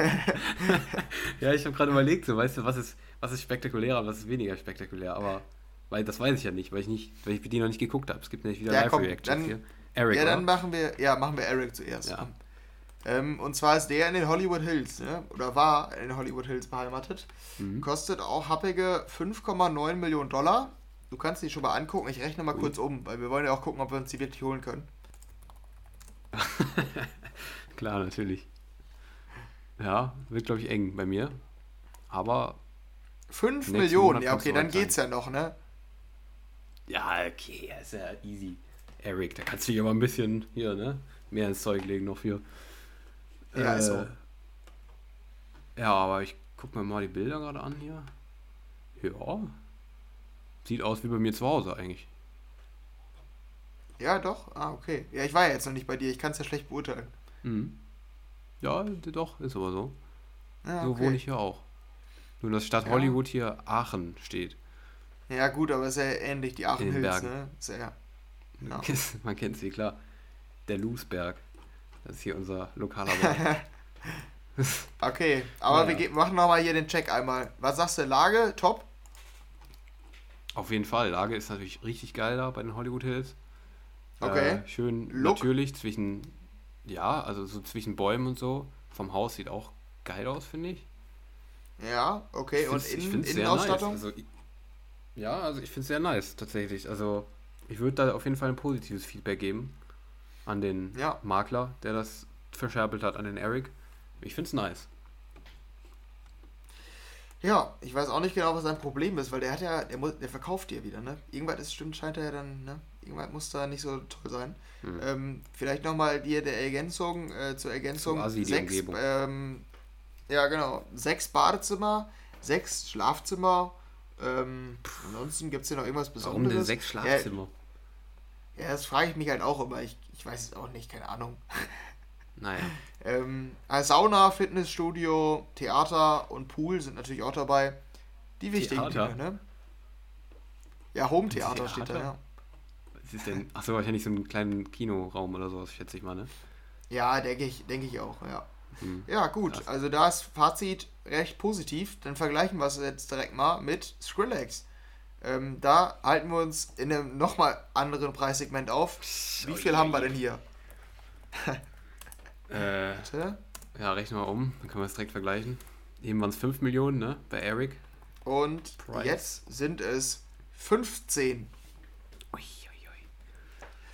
ja, ich habe gerade überlegt, so, weißt du, was ist, was ist spektakulärer und was ist weniger spektakulär, aber weil das weiß ich ja nicht, weil ich nicht, weil ich die noch nicht geguckt habe. Es gibt nämlich wieder Ja, Live-Reactions dann- hier. Eric, ja, dann oder? machen wir, ja, machen wir Eric zuerst. Ja. Ähm, und zwar ist der in den Hollywood Hills, ne? oder war in den Hollywood Hills beheimatet. Mhm. Kostet auch happige 5,9 Millionen Dollar. Du kannst die schon mal angucken. Ich rechne mal Ui. kurz um, weil wir wollen ja auch gucken, ob wir uns die wirklich holen können. Klar, natürlich. Ja, wird glaube ich eng bei mir. Aber 5 Nächsten Millionen, ja, okay, dann geht's ja noch, ne? ja, okay, ist ja easy. Eric, da kannst du dich aber ein bisschen hier, ne? Mehr ins Zeug legen noch für. Ja, ist so. Ja, aber ich guck mir mal die Bilder gerade an hier. Ja. Sieht aus wie bei mir zu Hause eigentlich. Ja, doch. Ah, okay. Ja, ich war ja jetzt noch nicht bei dir. Ich kann es ja schlecht beurteilen. Mhm. Ja, doch, ist aber so. Ja, So okay. wohne ich hier auch. Nur dass Stadt Ja. Hollywood hier Aachen steht. Ja, gut, aber ist ja ähnlich, die Aachen Hills, ne? Ist ja, Ja. Man kennt sie, klar. Der Loosberg. Das ist hier unser lokaler. Okay, aber Naja. wir machen nochmal hier den Check einmal. Was sagst du, Lage? Top? Auf jeden Fall. Lage ist natürlich richtig geil da bei den Hollywood Hills. Okay. Äh, schön Look? natürlich zwischen, ja, also so zwischen Bäumen und so. Vom Haus sieht auch geil aus, finde ich. Ja, okay. Ich Und in, Innenausstattung? Nice. Also, ich- ja, also ich finde es sehr nice, tatsächlich. Also ich würde da auf jeden Fall ein positives Feedback geben an den Ja. Makler, der das verscherbelt hat, an den Eric. Ich finde es nice. Ja, ich weiß auch nicht genau, was sein Problem ist, weil der hat ja, der, muss, der verkauft dir wieder, ne? Irgendwas ist stimmt, scheint er ja dann, ne? Irgendwas muss da nicht so toll sein. Hm. Ähm, vielleicht nochmal dir der Ergänzung, äh, zur Ergänzung. Die sechs, ähm, ja, genau. Sechs Badezimmer, sechs Schlafzimmer. Ähm, ansonsten gibt es hier noch irgendwas Warum Besonderes. denn sechs Schlafzimmer? Ja, das frage ich mich halt auch immer. Ich, ich weiß es auch nicht, keine Ahnung. Naja. Ähm, also Sauna, Fitnessstudio, Theater und Pool sind natürlich auch dabei. Die wichtigen Theater? Dinge, ne? Ja, Home-Theater steht da, ja. Was ist denn? Achso, wahrscheinlich so einen kleinen Kinoraum oder sowas, schätze ich mal, ne? Ja, denke ich, denke ich auch, ja. Hm. Ja, gut, Krass. also da ist Fazit recht positiv. Dann vergleichen wir es jetzt direkt mal mit Skrillex. Ähm, da halten wir uns in einem nochmal anderen Preissegment auf. Wie viel haben wir denn hier? Äh, ja, rechnen wir um, dann können wir es direkt vergleichen. Eben waren es 5 Millionen, ne? Bei Eric. Und Price. jetzt sind es 15. Ui, ui, ui.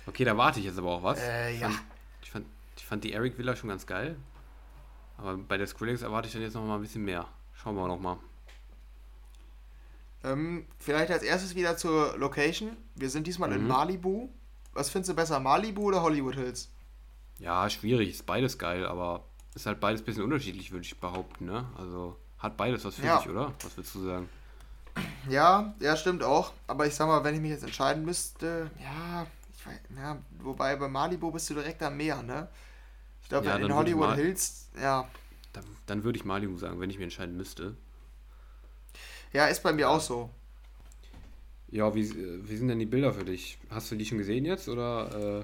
Okay, da warte ich jetzt aber auch was. Äh, Ich ja. fand, ich, fand, ich fand die Eric Villa schon ganz geil. Aber bei der Skrillex erwarte ich dann jetzt noch mal ein bisschen mehr. Schauen wir noch mal. Ähm, vielleicht als erstes wieder zur Location. Wir sind diesmal mhm. in Malibu. Was findest du besser, Malibu oder Hollywood Hills? Ja, schwierig. Ist beides geil, aber ist halt beides ein bisschen unterschiedlich, würde ich behaupten. Ne? Also hat beides was für ja. sich, oder? Was würdest du sagen? Ja, ja, stimmt auch. Aber ich sag mal, wenn ich mich jetzt entscheiden müsste, ja, ich weiß, ja wobei bei Malibu bist du direkt am Meer, ne? Ich glaube, ja, in Hollywood Hills, ja. Dann, dann würde ich Malibu sagen, wenn ich mich entscheiden müsste. Ja, ist bei mir auch so. Ja, wie, wie sind denn die Bilder für dich? Hast du die schon gesehen jetzt oder?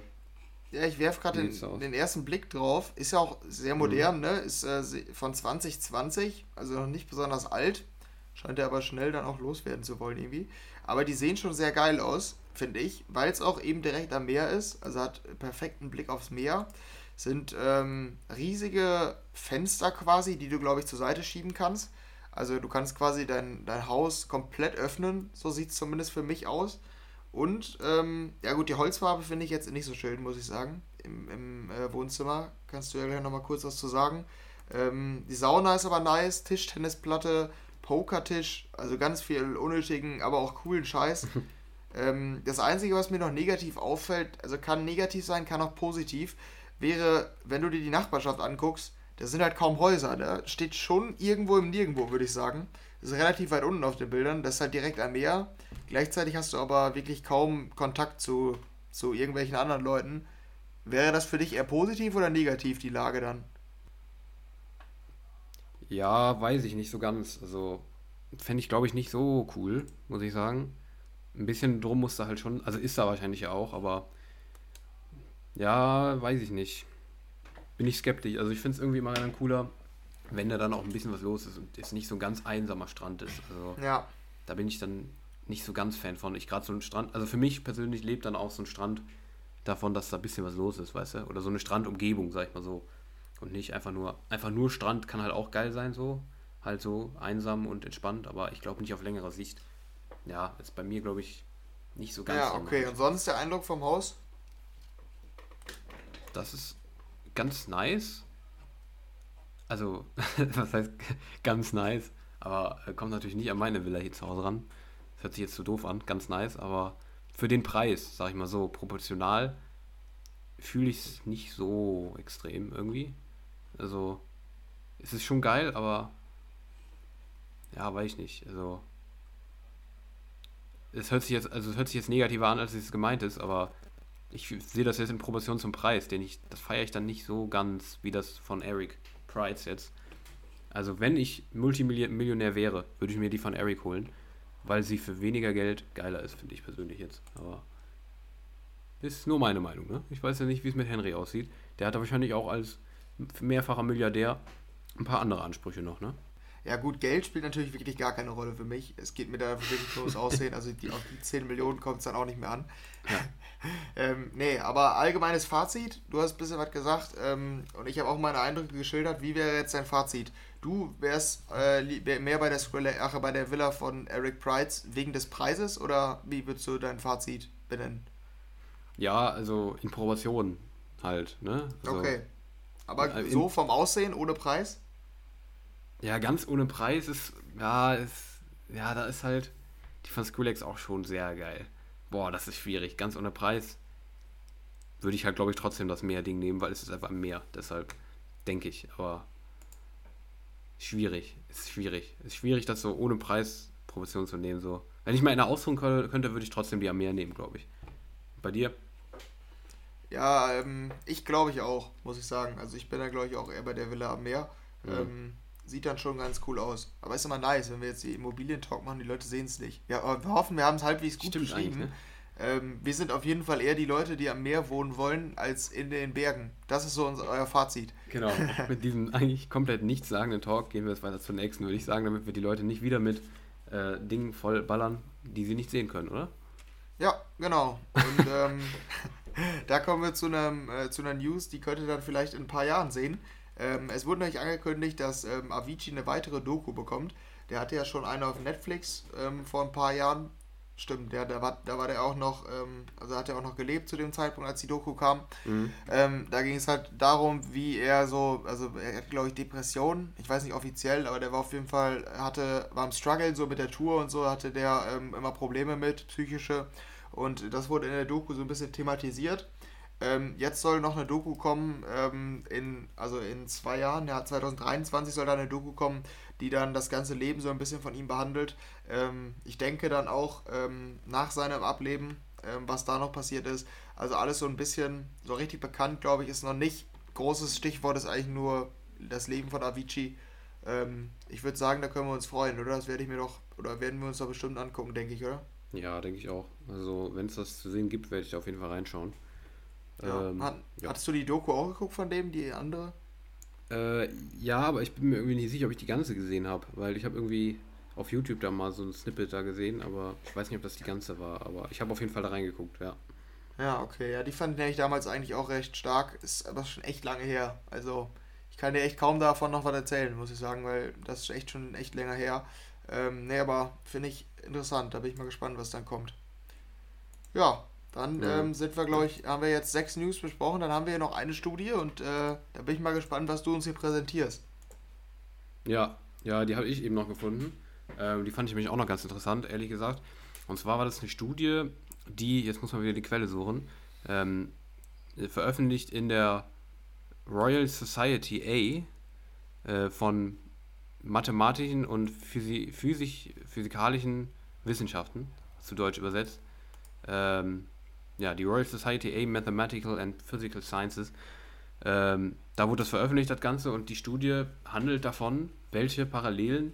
Äh, ja, ich werfe gerade den, den, ersten Blick drauf. Ist ja auch sehr modern, mhm. ne? Ist äh, von 2020, also noch nicht besonders alt. Scheint er aber schnell dann auch loswerden zu wollen irgendwie. Aber die sehen schon sehr geil aus, finde ich, weil es auch eben direkt am Meer ist. Also hat perfekten Blick aufs Meer. Sind ähm, riesige Fenster quasi, die du, glaube ich, zur Seite schieben kannst. Also du kannst quasi dein, dein Haus komplett öffnen, so sieht es zumindest für mich aus. Und, ähm, ja gut, die Holzfarbe finde ich jetzt nicht so schön, muss ich sagen. Im, im äh, Wohnzimmer kannst du ja gleich nochmal kurz was zu sagen. Ähm, die Sauna ist aber nice, Tischtennisplatte, Pokertisch, also ganz viel unnötigen, aber auch coolen Scheiß. ähm, das Einzige, was mir noch negativ auffällt, also kann negativ sein, kann auch positiv, wäre, wenn du dir die Nachbarschaft anguckst, da sind halt kaum Häuser. Da steht schon irgendwo im Nirgendwo, würde ich sagen. Das ist relativ weit unten auf den Bildern. Das ist halt direkt am Meer. Gleichzeitig hast du aber wirklich kaum Kontakt zu, zu irgendwelchen anderen Leuten. Wäre das für dich eher positiv oder negativ, die Lage dann? Ja, weiß ich nicht so ganz. Also, fände ich, glaube ich, nicht so cool, muss ich sagen. Ein bisschen drum musste halt schon, also ist da wahrscheinlich auch, aber ja, weiß ich nicht bin ich skeptisch. Also ich finde es irgendwie immer dann cooler, wenn da dann auch ein bisschen was los ist und es nicht so ein ganz einsamer Strand ist. Also ja. da bin ich dann nicht so ganz Fan von. Ich gerade so ein Strand, also für mich persönlich lebt dann auch so ein Strand davon, dass da ein bisschen was los ist, weißt du? Oder so eine Strandumgebung, sag ich mal so. Und nicht einfach nur, einfach nur Strand kann halt auch geil sein, so. Halt so einsam und entspannt, aber ich glaube nicht auf längere Sicht. Ja, ist bei mir, glaube ich, nicht so ganz. Ja, okay. Und sonst der Eindruck vom Haus? Das ist ganz nice. Also, was heißt ganz nice? Aber äh, kommt natürlich nicht an meine Villa hier zu Hause ran. Das hört sich jetzt so doof an, ganz nice, aber für den Preis, sag ich mal so, proportional fühle ich es nicht so extrem irgendwie. Also, es ist schon geil, aber ja, weiß ich nicht. Also, es hört sich jetzt, also es hört sich jetzt negativer an, als es gemeint ist, aber ich sehe das jetzt in Proportion zum Preis, den ich, das feiere ich dann nicht so ganz wie das von Eric Price jetzt. Also wenn ich Multimillionär wäre, würde ich mir die von Eric holen, weil sie für weniger Geld geiler ist, finde ich persönlich jetzt. Aber ist nur meine Meinung, ne? Ich weiß ja nicht, wie es mit Henry aussieht. Der hat wahrscheinlich auch als mehrfacher Milliardär ein paar andere Ansprüche noch, ne? Ja gut, Geld spielt natürlich wirklich gar keine Rolle für mich. Es geht mir da wirklich nur ums Aussehen. Also die, auf die 10 Millionen kommt es dann auch nicht mehr an. Ja. ähm, nee, aber allgemeines Fazit. Du hast ein bisschen was gesagt ähm, und ich habe auch meine Eindrücke geschildert. Wie wäre jetzt dein Fazit? Du wärst äh, mehr bei der Skrilla, ach, bei der Villa von Eric Price wegen des Preises oder wie würdest du dein Fazit benennen? Ja, also in Proportion halt, ne? Also, okay. Aber so vom Aussehen ohne Preis? Ja, ganz ohne Preis ist, ja, ist, ja, da ist halt die von Skrillex auch schon sehr geil. Boah, das ist schwierig. Ganz ohne Preis würde ich halt, glaube ich, trotzdem das Meer-Ding nehmen, weil es ist einfach mehr. Deshalb denke ich, aber schwierig. Ist schwierig. Ist schwierig, das so ohne Preis Proportion zu nehmen. So. Wenn ich mal eine ausruhen könnte, würde ich trotzdem die am Meer nehmen, glaube ich. Bei dir? Ja, ähm, ich glaube ich auch, muss ich sagen. Also ich bin da, glaube ich, auch eher bei der Villa am Meer. Mhm. Ähm, sieht dann schon ganz cool aus. Aber ist immer nice, wenn wir jetzt die Immobilien-Talk machen, die Leute sehen es nicht. Ja, aber wir hoffen, wir haben es halbwegs gut Stimmt beschrieben. Ne? Ähm, wir sind auf jeden Fall eher die Leute, die am Meer wohnen wollen, als in den Bergen. Das ist so unser, euer Fazit. Genau. mit diesem eigentlich komplett nichtssagenden Talk gehen wir jetzt weiter zur nächsten, würde ich sagen, damit wir die Leute nicht wieder mit äh, Dingen voll ballern, die sie nicht sehen können, oder? Ja, genau. Und ähm, da kommen wir zu, einem, äh, zu einer News, die könnt ihr dann vielleicht in ein paar Jahren sehen. Ähm, es wurde nämlich angekündigt, dass ähm, Avicii eine weitere Doku bekommt. Der hatte ja schon eine auf Netflix ähm, vor ein paar Jahren. stimmt. Ja, da war, da war der auch noch, ähm, also hat er auch noch gelebt zu dem Zeitpunkt, als die Doku kam. Mhm. Ähm, da ging es halt darum, wie er so, also er hat glaube ich Depressionen, ich weiß nicht offiziell, aber der war auf jeden Fall, hatte, war im Struggle so mit der Tour und so, hatte der ähm, immer Probleme mit, psychische. Und das wurde in der Doku so ein bisschen thematisiert. Ähm, jetzt soll noch eine Doku kommen, ähm, in, also in zwei Jahren, ja, 2023 soll da eine Doku kommen, die dann das ganze Leben so ein bisschen von ihm behandelt. Ähm, ich denke dann auch ähm, nach seinem Ableben, ähm, was da noch passiert ist. Also alles so ein bisschen, so richtig bekannt, glaube ich, ist noch nicht. Großes Stichwort ist eigentlich nur das Leben von Avicii. Ähm, ich würde sagen, da können wir uns freuen, oder? Das werde ich mir doch, oder werden wir uns doch bestimmt angucken, denke ich, oder? Ja, denke ich auch. Also, wenn es das zu sehen gibt, werde ich auf jeden Fall reinschauen. Ja. Ähm, Hat, ja. Hattest du die Doku auch geguckt von dem, die andere? Äh, ja, aber ich bin mir irgendwie nicht sicher, ob ich die ganze gesehen habe, weil ich habe irgendwie auf YouTube da mal so ein Snippet da gesehen, aber ich weiß nicht, ob das die ganze war, aber ich habe auf jeden Fall da reingeguckt, ja. Ja, okay, ja, die fand ich damals eigentlich auch recht stark, ist aber schon echt lange her. Also, ich kann dir echt kaum davon noch was erzählen, muss ich sagen, weil das ist echt schon echt länger her. Ähm, nee, aber finde ich interessant, da bin ich mal gespannt, was dann kommt. Ja, dann ja. ähm, sind wir, glaube ich, haben wir jetzt sechs News besprochen. Dann haben wir hier noch eine Studie und äh, da bin ich mal gespannt, was du uns hier präsentierst. Ja, ja, die habe ich eben noch gefunden. Ähm, die fand ich nämlich auch noch ganz interessant, ehrlich gesagt. Und zwar war das eine Studie, die, jetzt muss man wieder die Quelle suchen, ähm, veröffentlicht in der Royal Society A äh, von mathematischen und Physi physisch, physikalischen Wissenschaften, zu Deutsch übersetzt. Ähm, ja, die Royal Society A Mathematical and Physical Sciences. Ähm, da wurde das veröffentlicht, das Ganze, und die Studie handelt davon, welche Parallelen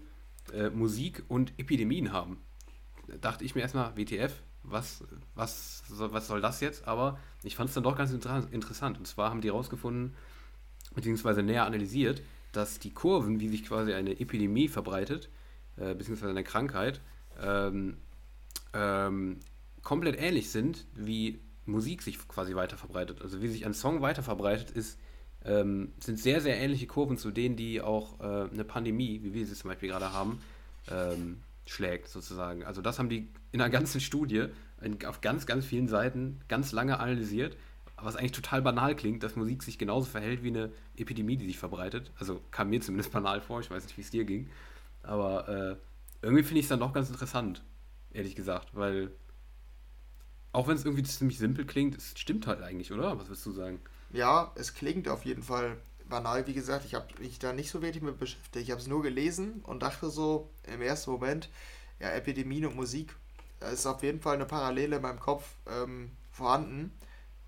äh, Musik und Epidemien haben. Da dachte ich mir erstmal, WTF, was, was, was soll das jetzt? Aber ich fand es dann doch ganz inter interessant. Und zwar haben die herausgefunden, beziehungsweise näher analysiert, dass die Kurven, wie sich quasi eine Epidemie verbreitet, äh, beziehungsweise eine Krankheit, ähm, ähm, komplett ähnlich sind, wie Musik sich quasi weiter verbreitet. Also wie sich ein Song weiter verbreitet, ist, ähm, sind sehr, sehr ähnliche Kurven zu denen, die auch äh, eine Pandemie, wie wir sie zum Beispiel gerade haben, ähm, schlägt sozusagen. Also das haben die in einer ganzen Studie in, auf ganz, ganz vielen Seiten ganz lange analysiert, was eigentlich total banal klingt, dass Musik sich genauso verhält wie eine Epidemie, die sich verbreitet. Also kam mir zumindest banal vor, ich weiß nicht, wie es dir ging. Aber äh, irgendwie finde ich es dann doch ganz interessant, ehrlich gesagt, weil auch wenn es irgendwie ziemlich simpel klingt, es stimmt halt eigentlich, oder? Was würdest du sagen? Ja, es klingt auf jeden Fall banal. Wie gesagt, ich habe mich da nicht so wirklich mit beschäftigt. Ich habe es nur gelesen und dachte so im ersten Moment, ja, Epidemien und Musik, da ist auf jeden Fall eine Parallele in meinem Kopf ähm, vorhanden.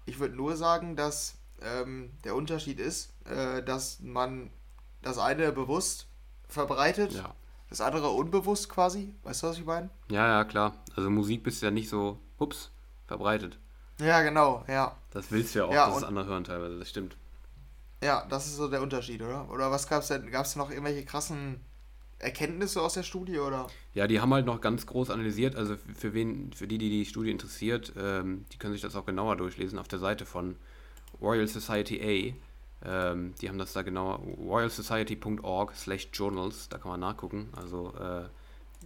Ich würde nur sagen, dass ähm, der Unterschied ist, äh, dass man das eine bewusst verbreitet, ja. das andere unbewusst quasi. Weißt du, was ich meine? Ja, ja, klar. Also Musik bist ja nicht so, ups, verbreitet. Ja, genau, ja. Das willst du ja auch, ja, dass es andere hören teilweise, das stimmt. Ja, das ist so der Unterschied, oder? Oder was gab es denn? Gab es noch irgendwelche krassen Erkenntnisse aus der Studie, oder? Ja, die haben halt noch ganz groß analysiert, also für wen, für die, die die Studie interessiert, ähm, die können sich das auch genauer durchlesen auf der Seite von Royal Society A. Ähm, die haben das da genauer, royalsociety.org slash journals, da kann man nachgucken, also äh,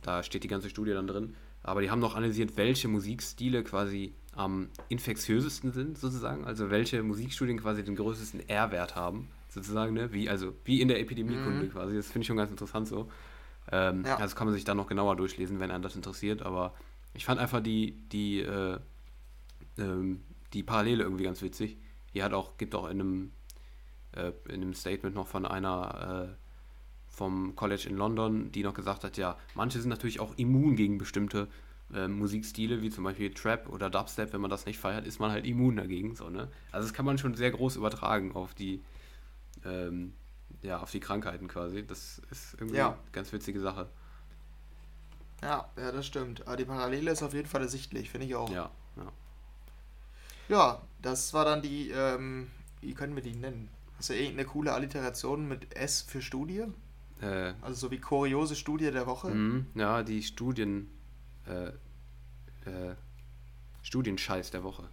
da steht die ganze Studie dann drin. Aber die haben noch analysiert, welche Musikstile quasi am infektiösesten sind, sozusagen. Also welche Musikstudien quasi den größten R-Wert haben, sozusagen, ne? Wie, also wie in der Epidemiekunde mhm. quasi. Das finde ich schon ganz interessant so. Ähm, ja. Also kann man sich dann noch genauer durchlesen, wenn einen das interessiert. Aber ich fand einfach die, die, äh, ähm, die Parallele irgendwie ganz witzig. Hier hat auch, gibt auch in einem, äh, in einem Statement noch von einer äh, vom College in London, die noch gesagt hat, ja, manche sind natürlich auch immun gegen bestimmte äh, Musikstile, wie zum Beispiel Trap oder Dubstep, wenn man das nicht feiert, ist man halt immun dagegen. So, ne? Also das kann man schon sehr groß übertragen auf die, ähm, ja, auf die Krankheiten quasi. Das ist irgendwie ja. eine ganz witzige Sache. Ja, ja, das stimmt. Aber die Parallele ist auf jeden Fall ersichtlich, finde ich auch. Ja, ja. Ja, das war dann die, ähm, wie können wir die nennen? Hast du irgendeine coole Alliteration mit S für Studie? Äh, also so wie kuriose Studie der Woche? Mh, ja, die Studien. Äh, äh, Studienscheiß der Woche.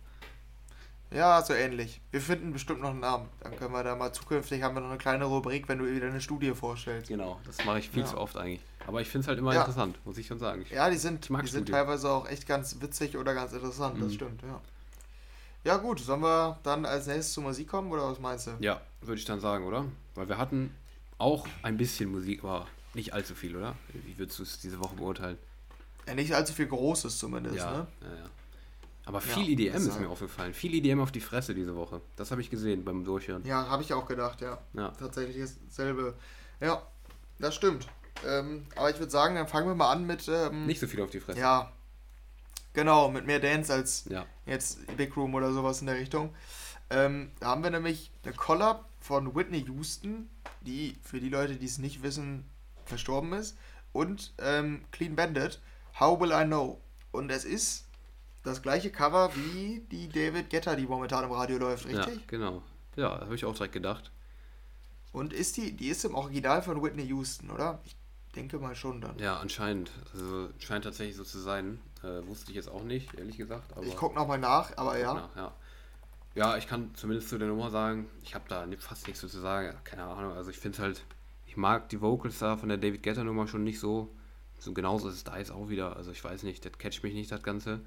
Ja, so ähnlich. Wir finden bestimmt noch einen Namen. Dann können wir da mal zukünftig haben wir noch eine kleine Rubrik, wenn du wieder eine Studie vorstellst. Genau, das mache ich viel ja. zu oft eigentlich. Aber ich finde es halt immer Ja. interessant, muss ich schon sagen. Ich, Ja, die sind, die sind teilweise auch echt ganz witzig oder ganz interessant, das Mhm. stimmt, ja. Ja gut, sollen wir dann als nächstes zur Musik kommen oder was meinst du? ja, würde ich dann sagen, oder? Weil wir hatten auch ein bisschen Musik, aber nicht allzu viel, oder? Wie würdest du es diese Woche beurteilen? Ja, nicht allzu viel Großes zumindest, ja, ne? ja, ja. Aber Ja, viel EDM ist war- mir aufgefallen. Viel EDM auf die Fresse diese Woche. Das habe ich gesehen beim Durchhören. Ja, habe ich auch gedacht, ja. Ja. Tatsächlich ist dasselbe. Ja, das stimmt. Ähm, aber ich würde sagen, dann fangen wir mal an mit, ähm, Nicht so viel auf die Fresse. ja, genau, mit mehr Dance als Ja. jetzt Big Room oder sowas in der Richtung. Ähm, da haben wir nämlich eine Collab von Whitney Houston, die für die Leute, die es nicht wissen, verstorben ist, und ähm, Clean Bandit, How Will I Know? Und es ist das gleiche Cover wie die David Guetta, die momentan im Radio läuft, Ja, richtig? genau. Ja, habe ich auch direkt gedacht. Und ist die, die ist im Original von Whitney Houston, oder? Ich denke mal schon dann. Ja, anscheinend. Also scheint tatsächlich so zu sein. Äh, wusste ich jetzt auch nicht, ehrlich gesagt. Ich gucke nochmal nach, aber ja. nach, ja. Ja, ich kann zumindest zu der Nummer sagen, ich habe da fast nichts zu sagen. Keine Ahnung. Also ich finde halt, ich mag die Vocals da von der David Guetta Nummer schon nicht so. So genauso ist es da jetzt auch wieder. Also ich weiß nicht, das catcht mich nicht, das Ganze.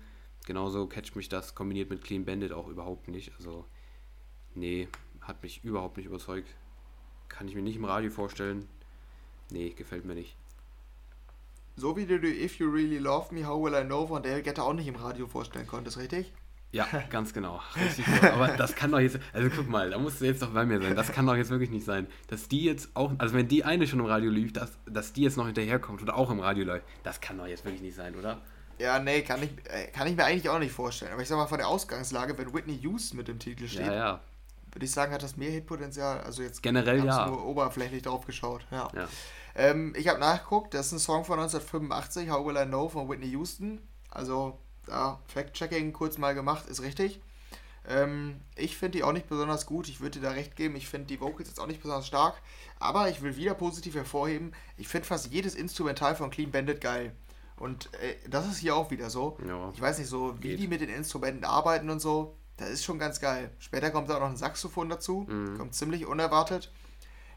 Genauso catcht mich das kombiniert mit Clean Bandit auch überhaupt nicht. Also, nee, hat mich überhaupt nicht überzeugt. Kann ich mir nicht im Radio vorstellen. Nee, gefällt mir nicht. So wie du If You Really Love Me, How Will I Know von David Guetta auch nicht im Radio vorstellen konntest, richtig? Ja, ganz genau. Richtig so. Aber das kann doch jetzt, also guck mal, da musst du jetzt doch bei mir sein. Das kann doch jetzt wirklich nicht sein, dass die jetzt auch, also wenn die eine schon im Radio lief, dass, dass die jetzt noch hinterherkommt oder auch im Radio läuft, das kann doch jetzt wirklich nicht sein, oder? Ja, nee, kann ich, äh, kann ich mir eigentlich auch nicht vorstellen. Aber ich sag mal, von der Ausgangslage, wenn Whitney Houston mit dem Titel steht, Ja, ja. würde ich sagen, hat das mehr Hitpotenzial. Also jetzt Generell ja. nur oberflächlich drauf geschaut. Ja. Ja. Ähm, ich habe nachgeguckt, das ist ein Song von 1985, How Will I Know von Whitney Houston. Also, da, Fact-Checking kurz mal gemacht, ist richtig. Ähm, ich finde die auch nicht besonders gut, ich würde dir da recht geben. Ich finde die Vocals jetzt auch nicht besonders stark. Aber ich will wieder positiv hervorheben, ich finde fast jedes Instrumental von Clean Bandit geil. Und äh, das ist hier auch wieder so. Ja. Ich weiß nicht so, wie Geht. die mit den Instrumenten arbeiten und so. Das ist schon ganz geil. Später kommt da auch noch ein Saxophon dazu. Mhm. Kommt ziemlich unerwartet.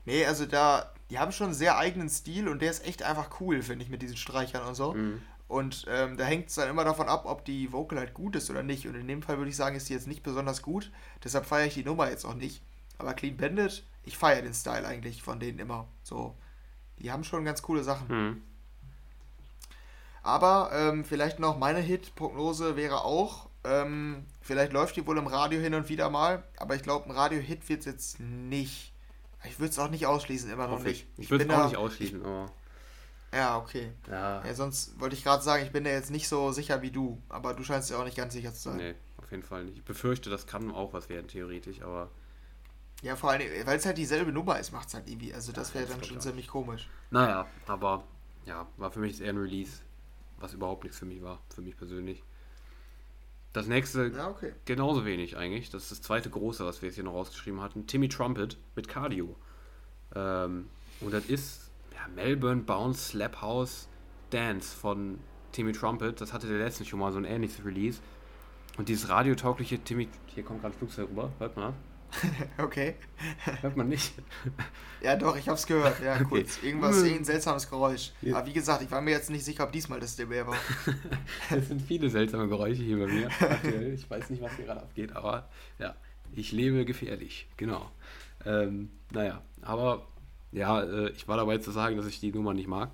Nee, also da, die haben schon einen sehr eigenen Stil und der ist echt einfach cool, finde ich, mit diesen Streichern und so. Mhm. Und ähm, da hängt es dann immer davon ab, ob die Vocal halt gut ist oder nicht. Und in dem Fall würde ich sagen, ist die jetzt nicht besonders gut. Deshalb feiere ich die Nummer jetzt auch nicht. Aber Clean Bandit, ich feiere den Style eigentlich von denen immer. So, die haben schon ganz coole Sachen. Mhm. Aber ähm, vielleicht noch meine Hit-Prognose wäre auch, ähm, vielleicht läuft die wohl im Radio hin und wieder mal, aber ich glaube, ein Radio-Hit wird es jetzt nicht. Ich würde es auch nicht ausschließen, immer noch nicht. ich. Ich würde es bin auch da- nicht ausschließen, aber Ja, okay. ja, Ja, sonst wollte ich gerade sagen, ich bin da jetzt nicht so sicher wie du, aber du scheinst ja auch nicht ganz sicher zu sein. nee, auf jeden Fall nicht. Ich befürchte, das kann auch was werden, theoretisch, aber Ja, vor allem, weil es halt dieselbe Nummer ist, macht es halt irgendwie. Also das Ja, wäre dann schon auch. ziemlich komisch. naja, aber ja, war für mich eher ein Release, was überhaupt nichts für mich war, für mich persönlich. Das nächste Ja, okay. Genauso wenig eigentlich. Das ist das zweite große, was wir jetzt hier noch rausgeschrieben hatten. Timmy Trumpet mit Cardio. Ähm, und das ist ja, Melbourne Bounce Slap House Dance von Timmy Trumpet. Das hatte der letzte schon mal so ein ähnliches Release. Und dieses radiotaugliche Timmy. Hier kommt gerade ein Flugzeug rüber. Hört man Okay. Hört man nicht? Ja, doch, ich hab's gehört. Ja, Okay. kurz. Irgendwas, Mm. irgendein seltsames Geräusch. Ja. Aber wie gesagt, ich war mir jetzt nicht sicher, ob diesmal das der Bär war. Es sind viele seltsame Geräusche hier bei mir. Ich weiß nicht, was hier gerade abgeht, aber ja, ich lebe gefährlich. Genau. Ähm, naja, aber ja, äh, ich war dabei zu sagen, dass ich die Nummer nicht mag.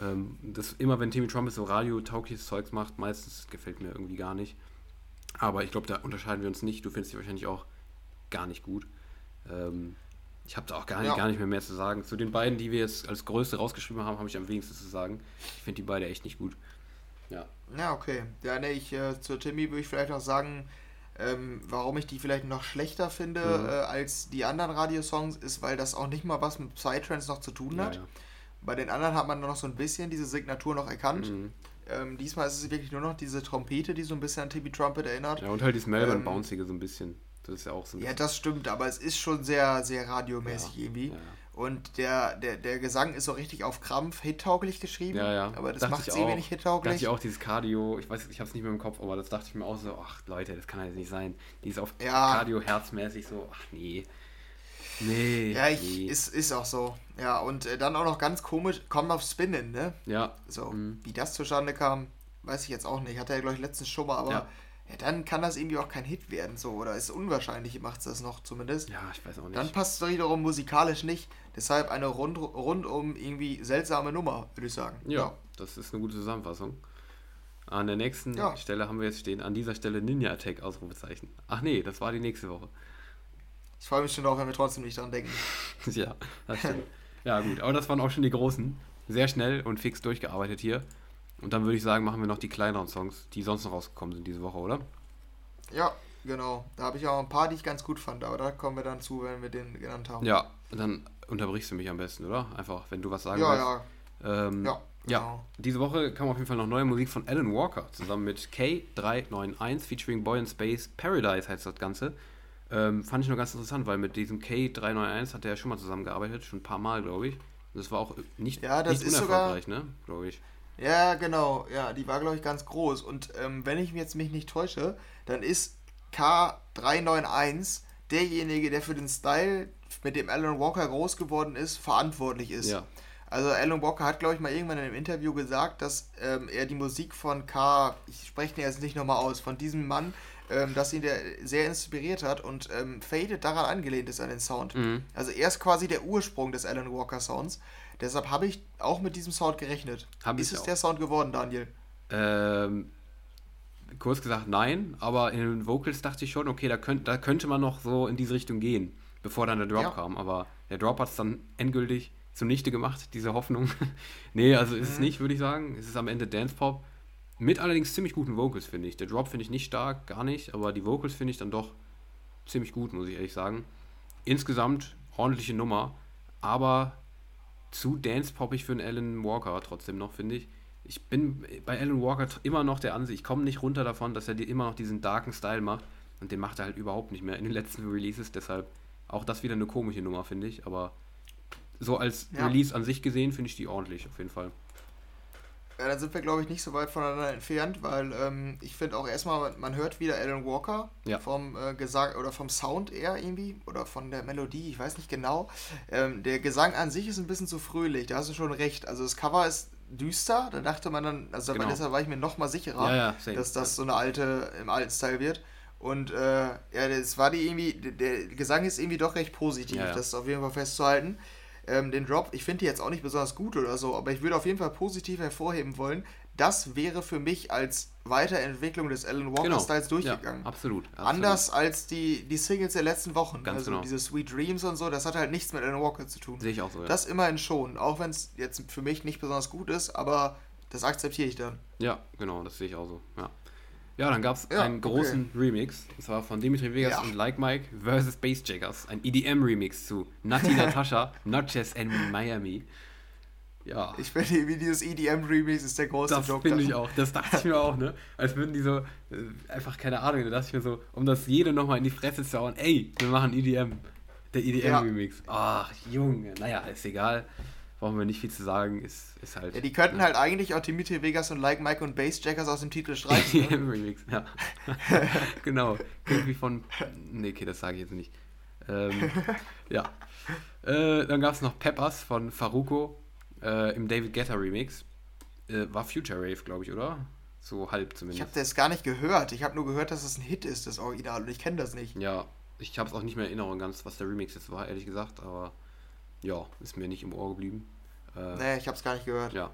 Ähm, das, immer wenn Timmy Trumpet so radiotaugliches Zeugs macht, meistens gefällt mir irgendwie gar nicht. Aber ich glaube, da unterscheiden wir uns nicht. Du findest die wahrscheinlich auch gar nicht gut. Ähm, ich habe da auch gar nicht, Ja. gar nicht mehr mehr zu sagen. Zu den beiden, die wir jetzt als größte rausgeschrieben haben, habe ich am wenigsten zu sagen. Ich finde die beide echt nicht gut. Ja. Ja, okay. Ja, ne, ich, äh, zu Timmy würde ich vielleicht noch sagen, ähm, warum ich die vielleicht noch schlechter finde Mhm. äh, als die anderen Radiosongs, ist, weil das auch nicht mal was mit Psytrance noch zu tun Ja, hat. ja. Bei den anderen hat man noch so ein bisschen diese Signatur noch erkannt. Mhm. Ähm, diesmal ist es wirklich nur noch diese Trompete, die so ein bisschen an Timmy Trumpet erinnert. Ja, und halt dieses Melbourne Ähm, so ein bisschen. Das ist ja auch so ein Ja, das stimmt, aber es ist schon sehr, sehr radiomäßig Ja, irgendwie. Und der, der, der Gesang ist so richtig auf Krampf hittauglich geschrieben. Ja, ja. Aber das Dachte macht eh auch. wenig Da dachte hittauglich. ich auch dieses Cardio, ich weiß, ich habe es nicht mehr im Kopf, aber das dachte ich mir auch so, ach Leute, das kann ja jetzt nicht sein. Die ist auf Ja. Cardio herzmäßig so, ach nee. Nee. Ja, ich, nee. Ist, ist auch so. Ja, und äh, dann auch noch ganz komisch, kommen auf Spinnen, ne? Ja. So, mhm. wie das zustande kam, weiß ich jetzt auch nicht. Hatte er, glaube ich, letztens schon mal, aber ja. ja. dann kann das irgendwie auch kein Hit werden, so. Oder ist unwahrscheinlich, macht es das noch zumindest. Ja, ich weiß auch nicht. Dann passt es doch wiederum musikalisch nicht. Deshalb eine rund, rundum irgendwie seltsame Nummer, würde ich sagen. Ja, ja, das ist eine gute Zusammenfassung. An der nächsten ja. Stelle haben wir jetzt stehen, an dieser Stelle Ninja Attack, Ausrufezeichen. Ach nee, das war die nächste Woche. Ich freue mich schon auch, wenn wir trotzdem nicht dran denken. ja, das stimmt. ja, gut, aber das waren auch schon die großen. Sehr schnell und fix durchgearbeitet hier. Und dann würde ich sagen, machen wir noch die kleineren Songs, die sonst noch rausgekommen sind diese Woche, oder? Ja, genau. Da habe ich auch ein paar, die ich ganz gut fand, aber da kommen wir dann zu, wenn wir den genannt haben. Ja, dann unterbrichst du mich am besten, oder? Einfach, wenn du was sagen ja, willst. Ja, ähm, ja. Ja, genau. diese Woche kam auf jeden Fall noch neue Musik von Alan Walker zusammen mit K391 featuring Boy in Space Paradise heißt das Ganze. Ähm, fand ich nur ganz interessant, weil mit diesem K391 hat er ja schon mal zusammengearbeitet, schon ein paar Mal, glaube ich. Und das war auch nicht, ja, das nicht ist unerfolgreich, sogar, ne? Glaube ich. Ja, genau. Ja, die war, glaube ich, ganz groß. Und ähm, wenn ich jetzt mich nicht täusche, dann ist K391 derjenige, der für den Style, mit dem Alan Walker groß geworden ist, verantwortlich ist. Ja. Also Alan Walker hat, glaube ich, mal irgendwann in einem Interview gesagt, dass ähm, er die Musik von K, ich spreche ihn jetzt nicht nochmal aus, von diesem Mann, ähm, dass ihn der sehr inspiriert hat und ähm, Faded daran angelehnt ist an den Sound. Mhm. Also er ist quasi der Ursprung des Alan Walker Sounds. Deshalb habe ich auch mit diesem Sound gerechnet. Hab ist es auch. der Sound geworden, Daniel? Ähm, kurz gesagt nein, aber in den Vocals dachte ich schon, okay, da, könnt, da könnte man noch so in diese Richtung gehen, bevor dann der Drop ja. kam. Aber der Drop hat es dann endgültig zunichte gemacht, diese Hoffnung. nee, also ist mhm. es nicht, würde ich sagen. Es ist am Ende Dance Pop. Mit allerdings ziemlich guten Vocals, finde ich. Der Drop finde ich nicht stark, gar nicht, aber die Vocals finde ich dann doch ziemlich gut, muss ich ehrlich sagen. Insgesamt ordentliche Nummer, aber zu dance-poppig für einen Alan Walker trotzdem noch, finde ich. Ich bin bei Alan Walker immer noch der Ansicht, ich komme nicht runter davon, dass er dir immer noch diesen darken Style macht. Und den macht er halt überhaupt nicht mehr in den letzten Releases. Deshalb auch das wieder eine komische Nummer, finde ich. Aber so als ja. Release an sich gesehen finde ich die ordentlich, auf jeden Fall. Ja, dann sind wir, glaube ich, nicht so weit voneinander entfernt, weil ähm, ich finde auch erstmal, man hört wieder Alan Walker ja. vom äh, Gesang oder vom Sound eher irgendwie oder von der Melodie, ich weiß nicht genau. Ähm, der Gesang an sich ist ein bisschen zu frühlich, da hast du schon recht. Also das Cover ist düster, da dachte man dann, also genau. deshalb war ich mir noch mal sicherer, ja, dass das so eine alte, im alten Style wird. Und äh, ja, das war die irgendwie, der Gesang ist irgendwie doch recht positiv, das ist auf jeden Fall festzuhalten ähm, den Drop. Ich finde die jetzt auch nicht besonders gut oder so, aber ich würde auf jeden Fall positiv hervorheben wollen. Das wäre für mich als Weiterentwicklung des Alan Walker genau. Styles durchgegangen. Ja, absolut, absolut, Anders als die, die Singles der letzten Wochen. Ganz also genau. diese Sweet Dreams und so, das hat halt nichts mit Alan Walker zu tun. Sehe ich auch so. Ja. Das immerhin schon, auch wenn es jetzt für mich nicht besonders gut ist, aber das akzeptiere ich dann. Ja, genau, das sehe ich auch so. Ja. Ja, dann gab es ja, einen großen okay. Remix. Und zwar von Dimitri Vegas und Like Mike versus Bassjackers. Ein EDM-Remix zu Nati Natasha, Not Just in Miami. Ja. Ich finde, wie dieses EDM-Remix ist der große das Joke. Das finde ich auch. Das dachte ich mir auch, ne? Als würden die so, äh, einfach keine Ahnung, da dachte ich mir so, um das jede nochmal in die Fresse zu hauen, ey, wir machen EDM. Der EDM-Remix. Ja. Ach, Junge, naja, ist egal brauchen wir nicht viel zu sagen, ist, ist halt. Ja, die könnten ja. halt eigentlich auch Dimitri Vegas und Like Mike und Bassjackers aus dem Titel streichen. Ne? Remix, ja. genau. Irgendwie von. Nee, okay, das sage ich jetzt nicht. Ähm, ja. Äh, dann gab es noch Peppers von Faruko äh, im David Guetta Remix. Äh, war Future Rave, glaube ich, oder? So halb zumindest. Ich habe das gar nicht gehört. Ich habe nur gehört, dass es ein Hit ist, das Original. Und ich kenne das nicht. Ja, ich habe es auch nicht mehr in Erinnerung ganz, was der Remix jetzt war, ehrlich gesagt. Aber ja, ist mir nicht im Ohr geblieben. Äh, nee, ich hab's gar nicht gehört. Ja.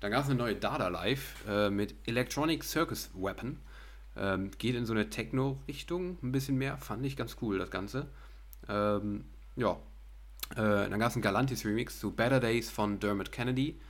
Dann gab es eine neue Dada Live äh, mit Electronic Circus Weapon. Ähm, geht in so eine Techno-Richtung ein bisschen mehr. Fand ich ganz cool, das Ganze. Ähm, ja. Äh, dann gab es einen Galantis Remix zu Better Days von Dermot Kennedy.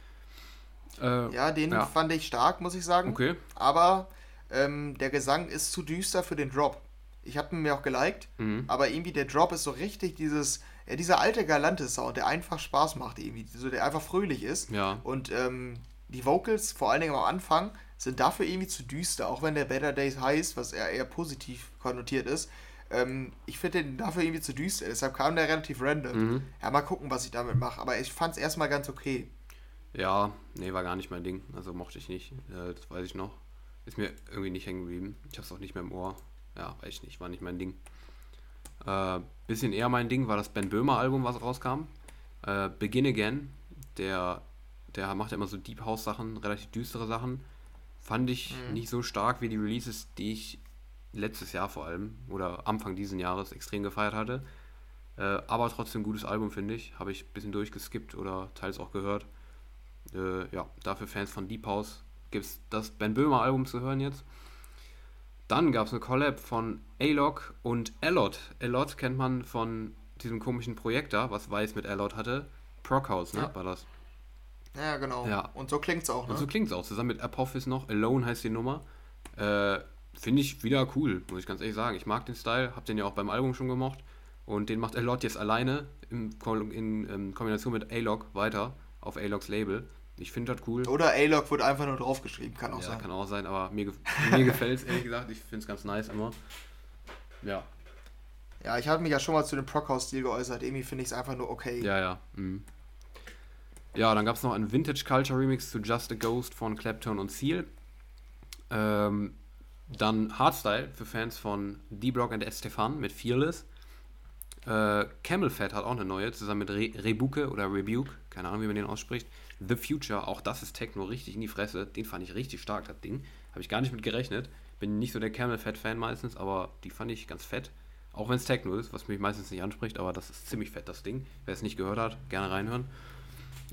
Äh, ja, den ja. fand ich stark, muss ich sagen. Okay. Aber ähm, der Gesang ist zu düster für den Drop. Ich habe ihn mir auch geliked, mhm. aber irgendwie der Drop ist so richtig dieses ja, dieser alte galante Sound, der einfach Spaß macht irgendwie, so der einfach fröhlich ist. Ja. Und ähm, die Vocals, vor allen Dingen am Anfang, sind dafür irgendwie zu düster, auch wenn der Better Days heißt, was eher, eher positiv konnotiert ist. Ähm, ich finde den dafür irgendwie zu düster, deshalb kam der relativ random. Mhm. Ja, mal gucken, was ich damit mache. Aber ich fand es erstmal ganz okay. Ja, nee, war gar nicht mein Ding. Also mochte ich nicht. Äh, das weiß ich noch. Ist mir irgendwie nicht hängen geblieben. Ich habe es auch nicht mehr im Ohr. Ja, weiß ich nicht, war nicht mein Ding. Äh, bisschen eher mein Ding war das Ben Böhmer Album, was rauskam. Äh, Begin Again, der, der macht ja immer so Deep House Sachen, relativ düstere Sachen. Fand ich Mhm. nicht so stark wie die Releases, die ich letztes Jahr vor allem oder Anfang diesen Jahres extrem gefeiert hatte. Äh, aber trotzdem gutes Album, finde ich. Habe ich ein bisschen durchgeskippt oder teils auch gehört. Äh, ja, dafür Fans von Deep House gibt es das Ben Böhmer Album zu hören jetzt. Dann gab es eine Collab von A-Log und Elot. Elot kennt man von diesem komischen Projekt da, was Weiß mit Elot hatte. Prockhouse, ne? Ja. War das. Ja, genau. Ja. Und so klingt's auch, ne? Und so klingt es auch. Zusammen mit Apophis noch. Alone heißt die Nummer. Äh, Finde ich wieder cool, muss ich ganz ehrlich sagen. Ich mag den Style, hab den ja auch beim Album schon gemocht. Und den macht Elot jetzt alleine Ko- in, ähm, Kombination mit A-Log weiter auf A-Logs Label. Ich finde das cool. Oder A-Log wird einfach nur draufgeschrieben, kann auch ja, sein. kann auch sein, aber mir, mir gefällt es ehrlich gesagt. Ich finde es ganz nice immer. Ja, Ja, ich hatte mich ja schon mal zu dem Prockhouse-Stil geäußert. Irgendwie finde ich es einfach nur okay. ja, ja. Mhm. Ja, dann gab es noch einen Vintage Culture Remix zu Just a Ghost von Clapton und Seal. Ähm, dann Hardstyle für Fans von D-Block und Estefan mit Fearless. Äh, Camel Fat hat auch eine neue, zusammen mit Re Rebuke oder Rebuke, keine Ahnung, wie man den ausspricht. The Future, auch das ist Techno, richtig in die Fresse. Den fand ich richtig stark, das Ding. Habe ich gar nicht mit gerechnet. Bin nicht so der Camel Fat Fan meistens, aber die fand ich ganz fett. Auch wenn es Techno ist, was mich meistens nicht anspricht, aber das ist ziemlich fett, das Ding. Wer es nicht gehört hat, gerne reinhören.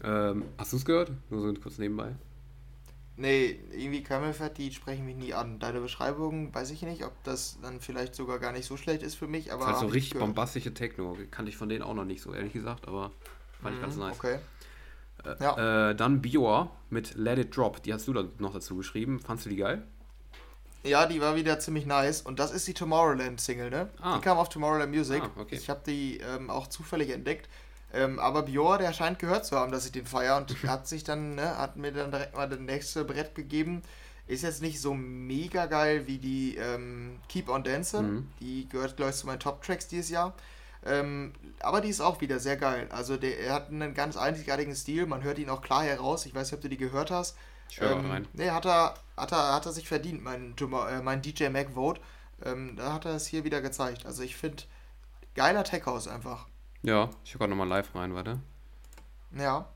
Ähm, hast du es gehört? Nur so kurz nebenbei. Nee, irgendwie Camelfat, die sprechen mich nie an. Deine Beschreibung, weiß ich nicht, ob das dann vielleicht sogar gar nicht so schlecht ist für mich, aber. Das ist halt so richtig gehört. bombastische Techno. Kannte ich von denen auch noch nicht so, ehrlich gesagt, aber fand ich ganz Mhm, nice. Okay. Äh, Ja. äh, dann Bior mit Let It Drop. Die hast du da noch dazu geschrieben. Fandst du die geil? Ja, die war wieder ziemlich nice. Und das ist die Tomorrowland-Single, ne? Ah. Die kam auf Tomorrowland Music. Ah, okay. Ich habe die ähm, auch zufällig entdeckt. Ähm, aber Bjor, der scheint gehört zu haben, dass ich den feier und hat sich dann, ne, hat mir dann direkt mal das nächste Brett gegeben. Ist jetzt nicht so mega geil wie die ähm, Keep on Dancing. Mhm. Die gehört, glaube ich, zu meinen Top-Tracks dieses Jahr. Ähm, aber die ist auch wieder sehr geil. Also der, er hat einen ganz einzigartigen Stil. Man hört ihn auch klar heraus. Ich weiß nicht, ob du die gehört hast. Ich höre Ähm, rein. nee, hat er, hat er, hat er sich verdient, mein, äh, mein DJ Mac Vote. Ähm, da hat er es hier wieder gezeigt. Also ich finde, geiler Tech House einfach. Ja, ich höre gerade nochmal live rein, warte. Ja.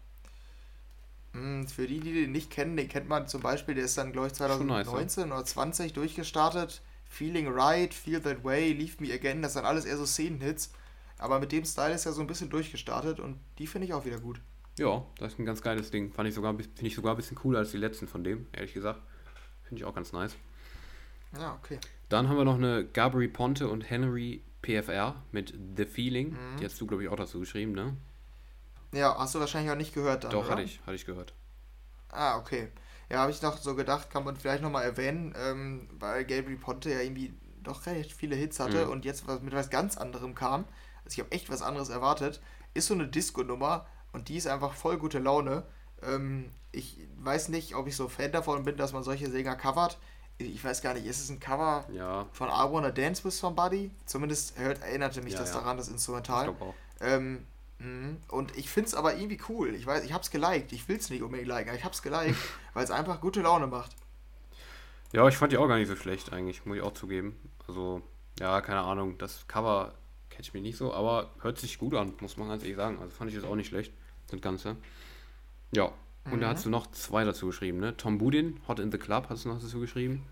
Hm, Für die, die den nicht kennen, den kennt man zum Beispiel, der ist dann, glaube ich, Schon nice, 2019 oder 20 durchgestartet. Feeling Right, Feel That Way, Leave Me Again, das sind alles eher so Szenenhits. Aber mit dem Style ist er so ein bisschen durchgestartet und die finde ich auch wieder gut. Ja, das ist ein ganz geiles Ding. Fand ich sogar, finde ich sogar ein bisschen cooler als die letzten von dem, ehrlich gesagt. Finde ich auch ganz nice. Ja, okay. Dann haben wir noch eine Gabri Ponte und Henry PFR mit The Feeling. Mhm. Die hast du, glaube ich, auch dazu geschrieben, ne? Ja, hast du wahrscheinlich auch nicht gehört dann, Doch, oder? hatte ich, hatte ich gehört. Ah, okay. Ja, habe ich noch so gedacht, kann man vielleicht nochmal erwähnen, ähm, weil Gabriel Ponte ja irgendwie doch recht viele Hits hatte Mhm. und jetzt was mit was ganz anderem kam. Also ich habe echt was anderes erwartet. Ist so eine Disco-Nummer und die ist einfach voll gute Laune. Ähm, ich weiß nicht, ob ich so Fan davon bin, dass man solche Sänger covert. Ich weiß gar nicht, ist es ein Cover Ja, von I Wanna Dance with Somebody? Zumindest hört, erinnerte mich Ja, das ja. daran, das ich Instrumental. glaube auch. Ähm, mhm. und ich finde es aber irgendwie cool. Ich weiß, ich hab's geliked. Ich will es nicht unbedingt liken, aber ich hab's geliked, weil es einfach gute Laune macht. Ja, ich fand die auch gar nicht so schlecht, eigentlich, muss ich auch zugeben. Also, ja, keine Ahnung, das Cover catcht mich nicht so, aber hört sich gut an, muss man ganz ehrlich sagen. Also fand ich das auch nicht schlecht, das Ganze. Ja, und da Mhm. hast du noch zwei dazu geschrieben, ne? Tom Budin, Hot in the Club, hast du noch dazu geschrieben?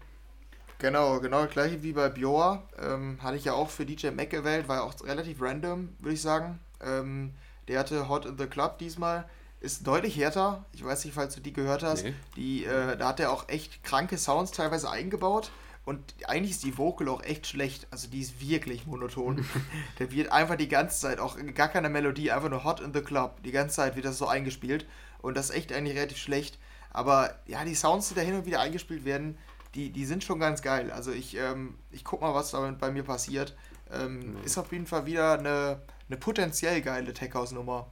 Genau, genau das gleiche wie bei Bioa. Ähm, hatte ich ja auch für DJ Mac gewählt, war ja auch relativ random, würde ich sagen. Ähm, der hatte Hot in the Club diesmal. Ist deutlich härter. Ich weiß nicht, falls du die gehört hast. Nee. Die, äh, da hat er auch echt kranke Sounds teilweise eingebaut. Und eigentlich ist die Vocal auch echt schlecht. Also die ist wirklich monoton. der wird einfach die ganze Zeit, auch gar keine Melodie, einfach nur Hot in the Club. Die ganze Zeit wird das so eingespielt. Und das ist echt eigentlich relativ schlecht. Aber ja, die Sounds, die da hin und wieder eingespielt werden, die, die sind schon ganz geil. Also ich, ähm, ich guck mal, was damit bei mir passiert. Ähm, Mhm. Ist auf jeden Fall wieder eine, eine potenziell geile Tech House Nummer.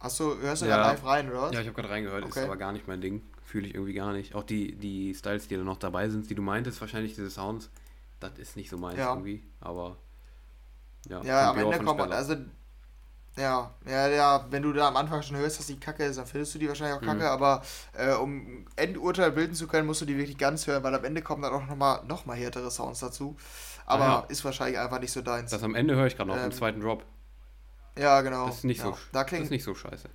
Hast du, hörst du Ja. da live rein, oder? Ja, ich habe gerade reingehört, ist Okay. aber gar nicht mein Ding. Fühle ich irgendwie gar nicht. Auch die, die Styles, die da noch dabei sind, die du meintest, wahrscheinlich diese Sounds, das ist nicht so meins Ja. irgendwie, aber ja. Ja, am Ende kommt man, also Ja, ja, ja, wenn du da am Anfang schon hörst, dass die kacke ist, dann findest du die wahrscheinlich auch kacke, mhm. aber äh, um Endurteil bilden zu können, musst du die wirklich ganz hören, weil am Ende kommen dann auch nochmal noch mal härtere Sounds dazu. Aber ja. ist wahrscheinlich einfach nicht so deins. Das am Ende höre ich gerade noch ähm, im zweiten Drop. Ja, genau. Das ist nicht, ja. so, da klingt, das ist nicht so scheiße.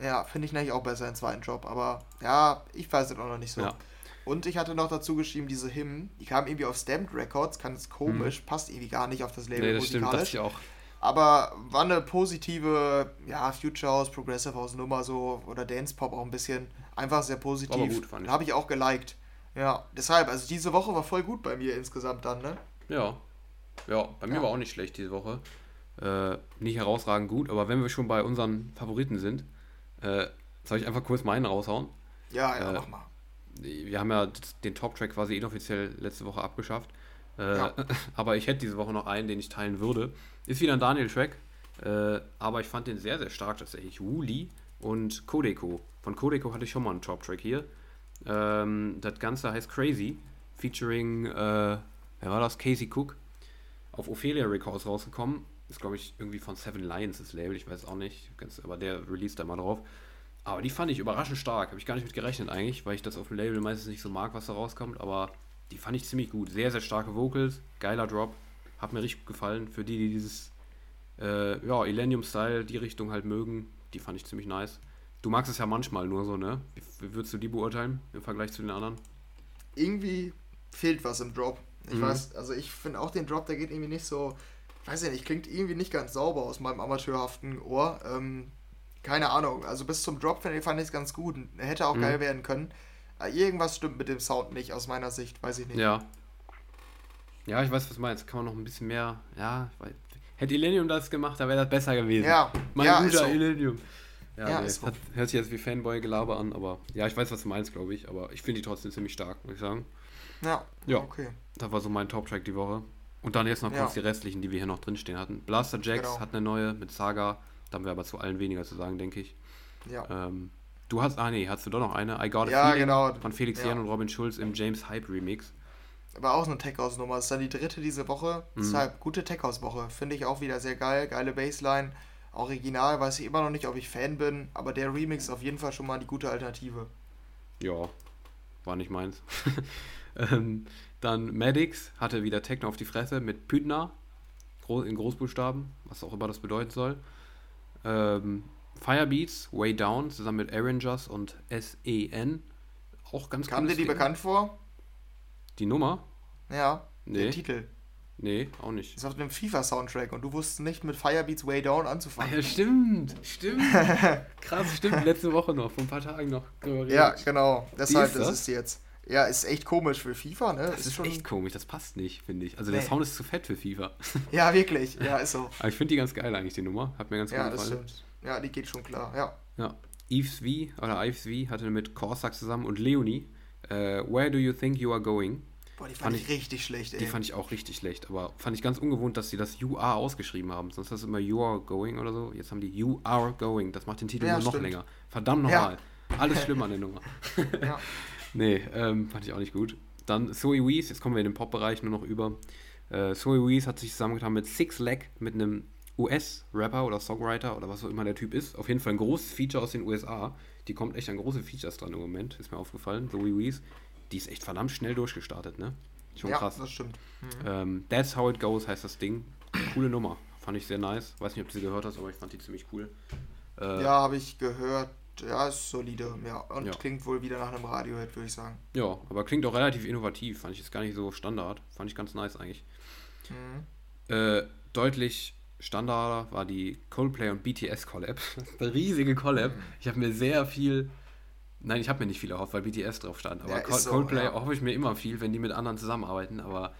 Ja, finde ich nämlich auch besser im zweiten Drop, aber ja, ich weiß es auch noch nicht so. Ja. Und ich hatte noch dazu geschrieben, diese Hymn, die kam irgendwie auf Stamped Records, ganz komisch, mhm. passt irgendwie gar nicht auf das Label nee, das musikalisch. Stimmt, das ich auch. Aber war eine positive, ja, Future House, Progressive House Nummer so oder Dance Pop auch ein bisschen. Einfach sehr positiv. War gut, fand ich. Habe ich auch geliked. Ja, deshalb, also diese Woche war voll gut bei mir insgesamt dann, ne? Ja. Ja, bei mir ja. war auch nicht schlecht diese Woche. Äh, nicht herausragend gut, aber wenn wir schon bei unseren Favoriten sind, äh, soll ich einfach kurz meinen raushauen? Ja, ja, äh, mach mal wir haben ja den Top-Track quasi inoffiziell letzte Woche abgeschafft. Äh, ja. Aber ich hätte diese Woche noch einen, den ich teilen würde. Ist wieder ein Daniel-Track, äh, aber ich fand den sehr, sehr stark tatsächlich. Wooly und Codeco. Von Codeco hatte ich schon mal einen Top-Track hier. Ähm, das Ganze heißt Crazy, featuring, äh, wer war das? Casey Cook. Auf Ophelia Records rausgekommen. Ist, glaube ich, irgendwie von Seven Lions das Label, ich weiß auch nicht. Aber der released da mal drauf. Aber die fand ich überraschend stark. Habe ich gar nicht mit gerechnet eigentlich, weil ich das auf dem Label meistens nicht so mag, was da rauskommt. Aber die fand ich ziemlich gut. Sehr, sehr starke Vocals, geiler Drop. Hat mir richtig gefallen. Für die, die dieses äh, ja, Illenium-Style, die Richtung halt mögen, die fand ich ziemlich nice. Du magst es ja manchmal nur so, ne? Wie, würdest du die beurteilen im Vergleich zu den anderen? Irgendwie fehlt was im Drop. Ich mhm. weiß, also ich finde auch den Drop, der geht irgendwie nicht so, weiß ich nicht, klingt irgendwie nicht ganz sauber aus meinem amateurhaften Ohr. Ähm, keine Ahnung. Also bis zum Drop fand ich es ganz gut. Hätte auch mhm. geil werden können. Äh, irgendwas stimmt mit dem Sound nicht, aus meiner Sicht, weiß ich nicht. Ja. Ja, ich weiß, was du meinst. Kann man noch ein bisschen mehr. Ja, hätte Illenium das gemacht, dann wäre das besser gewesen. Ja, mein ja, guter so. Illenium. Ja, ja nee, so. hat, hört sich jetzt wie Fanboy-Gelaber an, aber ja, ich weiß, was du meinst, glaube ich. Aber ich finde die trotzdem ziemlich stark, muss ich sagen. Ja, ja. okay. Das war so mein Top-Track die Woche. Und dann jetzt noch kurz ja. die restlichen, die wir hier noch drinstehen hatten. Blaster Jacks genau. hat eine neue mit Saga. Da haben wir aber zu allen weniger zu sagen, denke ich. Ja. Ähm, du hast, ah nee, hast du doch noch eine? I Got a ja, genau. von Felix ja. Jan und Robin Schulz im James Hype Remix. Aber auch eine Tech House Nummer. Das ist dann die dritte diese Woche. Mhm. Deshalb gute Tech House Woche. Finde ich auch wieder sehr geil. Geile Bassline. Original weiß ich immer noch nicht, ob ich Fan bin, aber der Remix ist auf jeden Fall schon mal die gute Alternative. Ja, war nicht meins. ähm, dann Maddox hatte wieder Techno auf die Fresse mit Pütner in Großbuchstaben, was auch immer das bedeuten soll. Ähm, Firebeats, Way Down, zusammen mit Arrangers und SEN. Auch ganz Kam dir die Ding. bekannt vor? Die Nummer? Ja, nee. der Titel. Nee, auch nicht. Das ist auf einem FIFA-Soundtrack und du wusstest nicht mit Firebeats Way Down anzufangen. Ah, ja, stimmt, stimmt. Krass, stimmt. Letzte Woche noch, vor ein paar Tagen noch. Ja, genau. Deshalb ist, das? ist jetzt. Ja, ist echt komisch für FIFA, ne? Das ist, ist schon echt komisch, das passt nicht, finde ich. Also nee. der Sound ist zu fett für FIFA. Ja, wirklich. Ja, ist so. Aber ich finde die ganz geil eigentlich, die Nummer. Hat mir ganz ja, gut gefallen. Stimmt. Ja, die geht schon klar, ja. Ja. Eves V oder Ives V hatte mit Corsac zusammen und Leonie uh, Where Do You Think You Are Going? Boah, die fand, fand ich richtig schlecht, ey. Die fand ich auch richtig schlecht, aber fand ich ganz ungewohnt, dass sie das You Are ausgeschrieben haben. Sonst ist das immer You Are Going oder so. Jetzt haben die You Are Going. Das macht den Titel ja, nur noch länger. Verdammt nochmal. Ja. Alles schlimm an der Nummer. ja. Nee, ähm, fand ich auch nicht gut. Dann Zoe Wees, jetzt kommen wir in den Pop-Bereich nur noch über. Äh, Zoe Wees hat sich zusammengetan mit Six Leg, mit einem US-Rapper oder Songwriter oder was auch immer der Typ ist. Auf jeden Fall ein großes Feature aus den USA. Die kommt echt an große Features dran im Moment, ist mir aufgefallen. Zoe Wees, die ist echt verdammt schnell durchgestartet, ne? Schon ja, krass. das stimmt. Mhm. Ähm, That's How It Goes heißt das Ding. Coole Nummer. Fand ich sehr nice. Weiß nicht, ob du sie gehört hast, aber ich fand die ziemlich cool. Äh, ja, habe ich gehört. Ja, ist solide. Ja, und ja. klingt wohl wieder nach einem Radiohead, würde ich sagen. Ja, aber klingt auch relativ innovativ. Fand ich jetzt gar nicht so Standard. Fand ich ganz nice eigentlich. Mhm. Äh, deutlich Standard war die Coldplay und BTS Collab. eine riesige Collab. Mhm. Ich habe mir sehr viel. Nein, ich habe mir nicht viel erhofft, weil BTS drauf stand. Aber ja, so, Coldplay ja. hoffe ich mir immer viel, wenn die mit anderen zusammenarbeiten. Aber.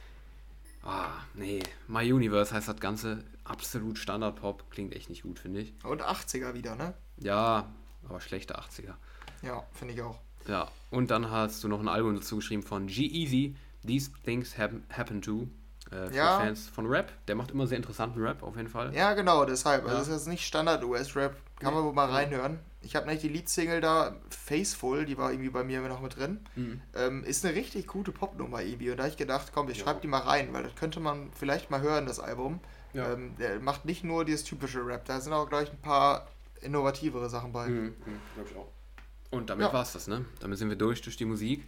Ah, nee. My Universe heißt das Ganze. Absolut Standard-Pop. Klingt echt nicht gut, finde ich. Und 80er wieder, ne? Ja, aber schlechte 80er. Ja, finde ich auch. Ja, und dann hast du noch ein Album dazu geschrieben von G-Eazy, These Things Happen, happen To. Äh, für ja. Fans von Rap. Der macht immer sehr interessanten Rap, auf jeden Fall. Ja, genau, deshalb. Ja. Also das ist jetzt nicht Standard-US-Rap. Kann man wohl mal reinhören. Ich habe nämlich die Leadsingle da, Faceful, die war irgendwie bei mir noch mit drin. Mhm. Ähm, ist eine richtig gute Popnummer irgendwie. Und da habe ich gedacht, komm, ich schreibe die mal rein, weil das könnte man vielleicht mal hören, das Album. Ja. Ähm, der macht nicht nur dieses typische Rap, da sind auch gleich ein paar innovativere Sachen bei. Mhm, mhm glaube ich auch. Und damit ja. war es das, ne? Damit sind wir durch durch die Musik.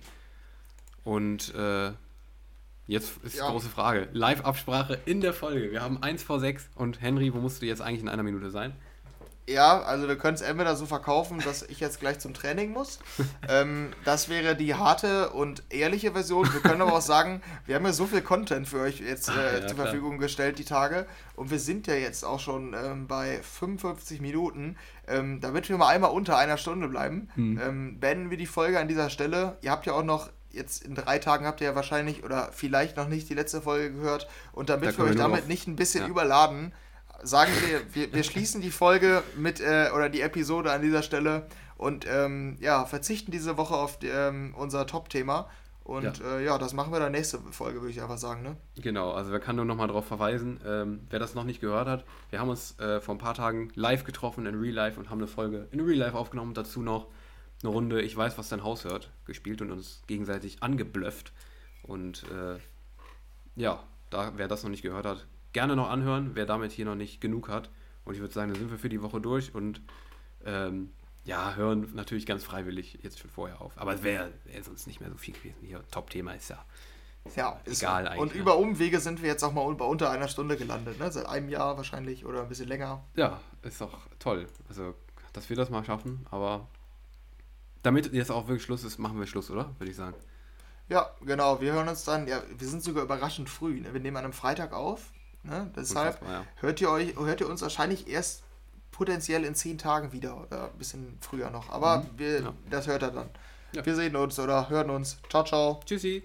Und äh, jetzt ist ja. die große Frage. Live-Absprache in der Folge. Wir haben 1 vor 6 und Henry, wo musst du jetzt eigentlich in einer Minute sein? Ja, also wir können es entweder so verkaufen, dass ich jetzt gleich zum Training muss. ähm, das wäre die harte und ehrliche Version. Wir können aber auch sagen, wir haben ja so viel Content für euch jetzt äh, ja, zur Verfügung gestellt die Tage. Und wir sind ja jetzt auch schon ähm, bei 55 Minuten. Ähm, damit wir mal einmal unter einer Stunde bleiben, hm. ähm, beenden wir die Folge an dieser Stelle. Ihr habt ja auch noch jetzt in drei Tagen habt ihr ja wahrscheinlich oder vielleicht noch nicht die letzte Folge gehört. Und damit da wir euch damit auf. nicht ein bisschen ja. überladen, sagen wir, wir, wir schließen die Folge mit äh, oder die Episode an dieser Stelle und ähm, ja, verzichten diese Woche auf die, ähm, unser Top-Thema. Und ja. Äh, ja. das machen wir dann nächste Folge, würde ich einfach sagen. Ne? Genau, also wir kann nur noch mal darauf verweisen, ähm, wer das noch nicht gehört hat, wir haben uns äh, vor ein paar Tagen live getroffen in Real Life und haben eine Folge in Real Life aufgenommen. Dazu noch eine Runde Ich weiß, was dein Haus hört, gespielt und uns gegenseitig angeblöfft. Und äh, ja, da, wer das noch nicht gehört hat, gerne noch anhören, wer damit hier noch nicht genug hat. Und ich würde sagen, dann sind wir für die Woche durch und ähm, ja, hören natürlich ganz freiwillig jetzt schon vorher auf. Aber es wäre wär sonst nicht mehr so viel gewesen. Hier, Top-Thema ist ja. Ja, egal so. eigentlich. Und ne? über Umwege sind wir jetzt auch mal bei unter einer Stunde gelandet, ne? Seit einem Jahr wahrscheinlich oder ein bisschen länger. Ja, ist doch toll. Also, dass wir das mal schaffen, aber damit jetzt auch wirklich Schluss ist, machen wir Schluss, oder? Würde ich sagen. Ja, genau. Wir hören uns dann, ja, wir sind sogar überraschend früh. Ne? Wir nehmen an einem Freitag auf. Ne? Deshalb ja. hört, ihr euch, hört ihr uns wahrscheinlich erst potenziell in zehn Tagen wieder oder ein bisschen früher noch. Aber mhm. wir, ja. das hört er dann. Ja. Wir sehen uns oder hören uns. Ciao, ciao. Tschüssi.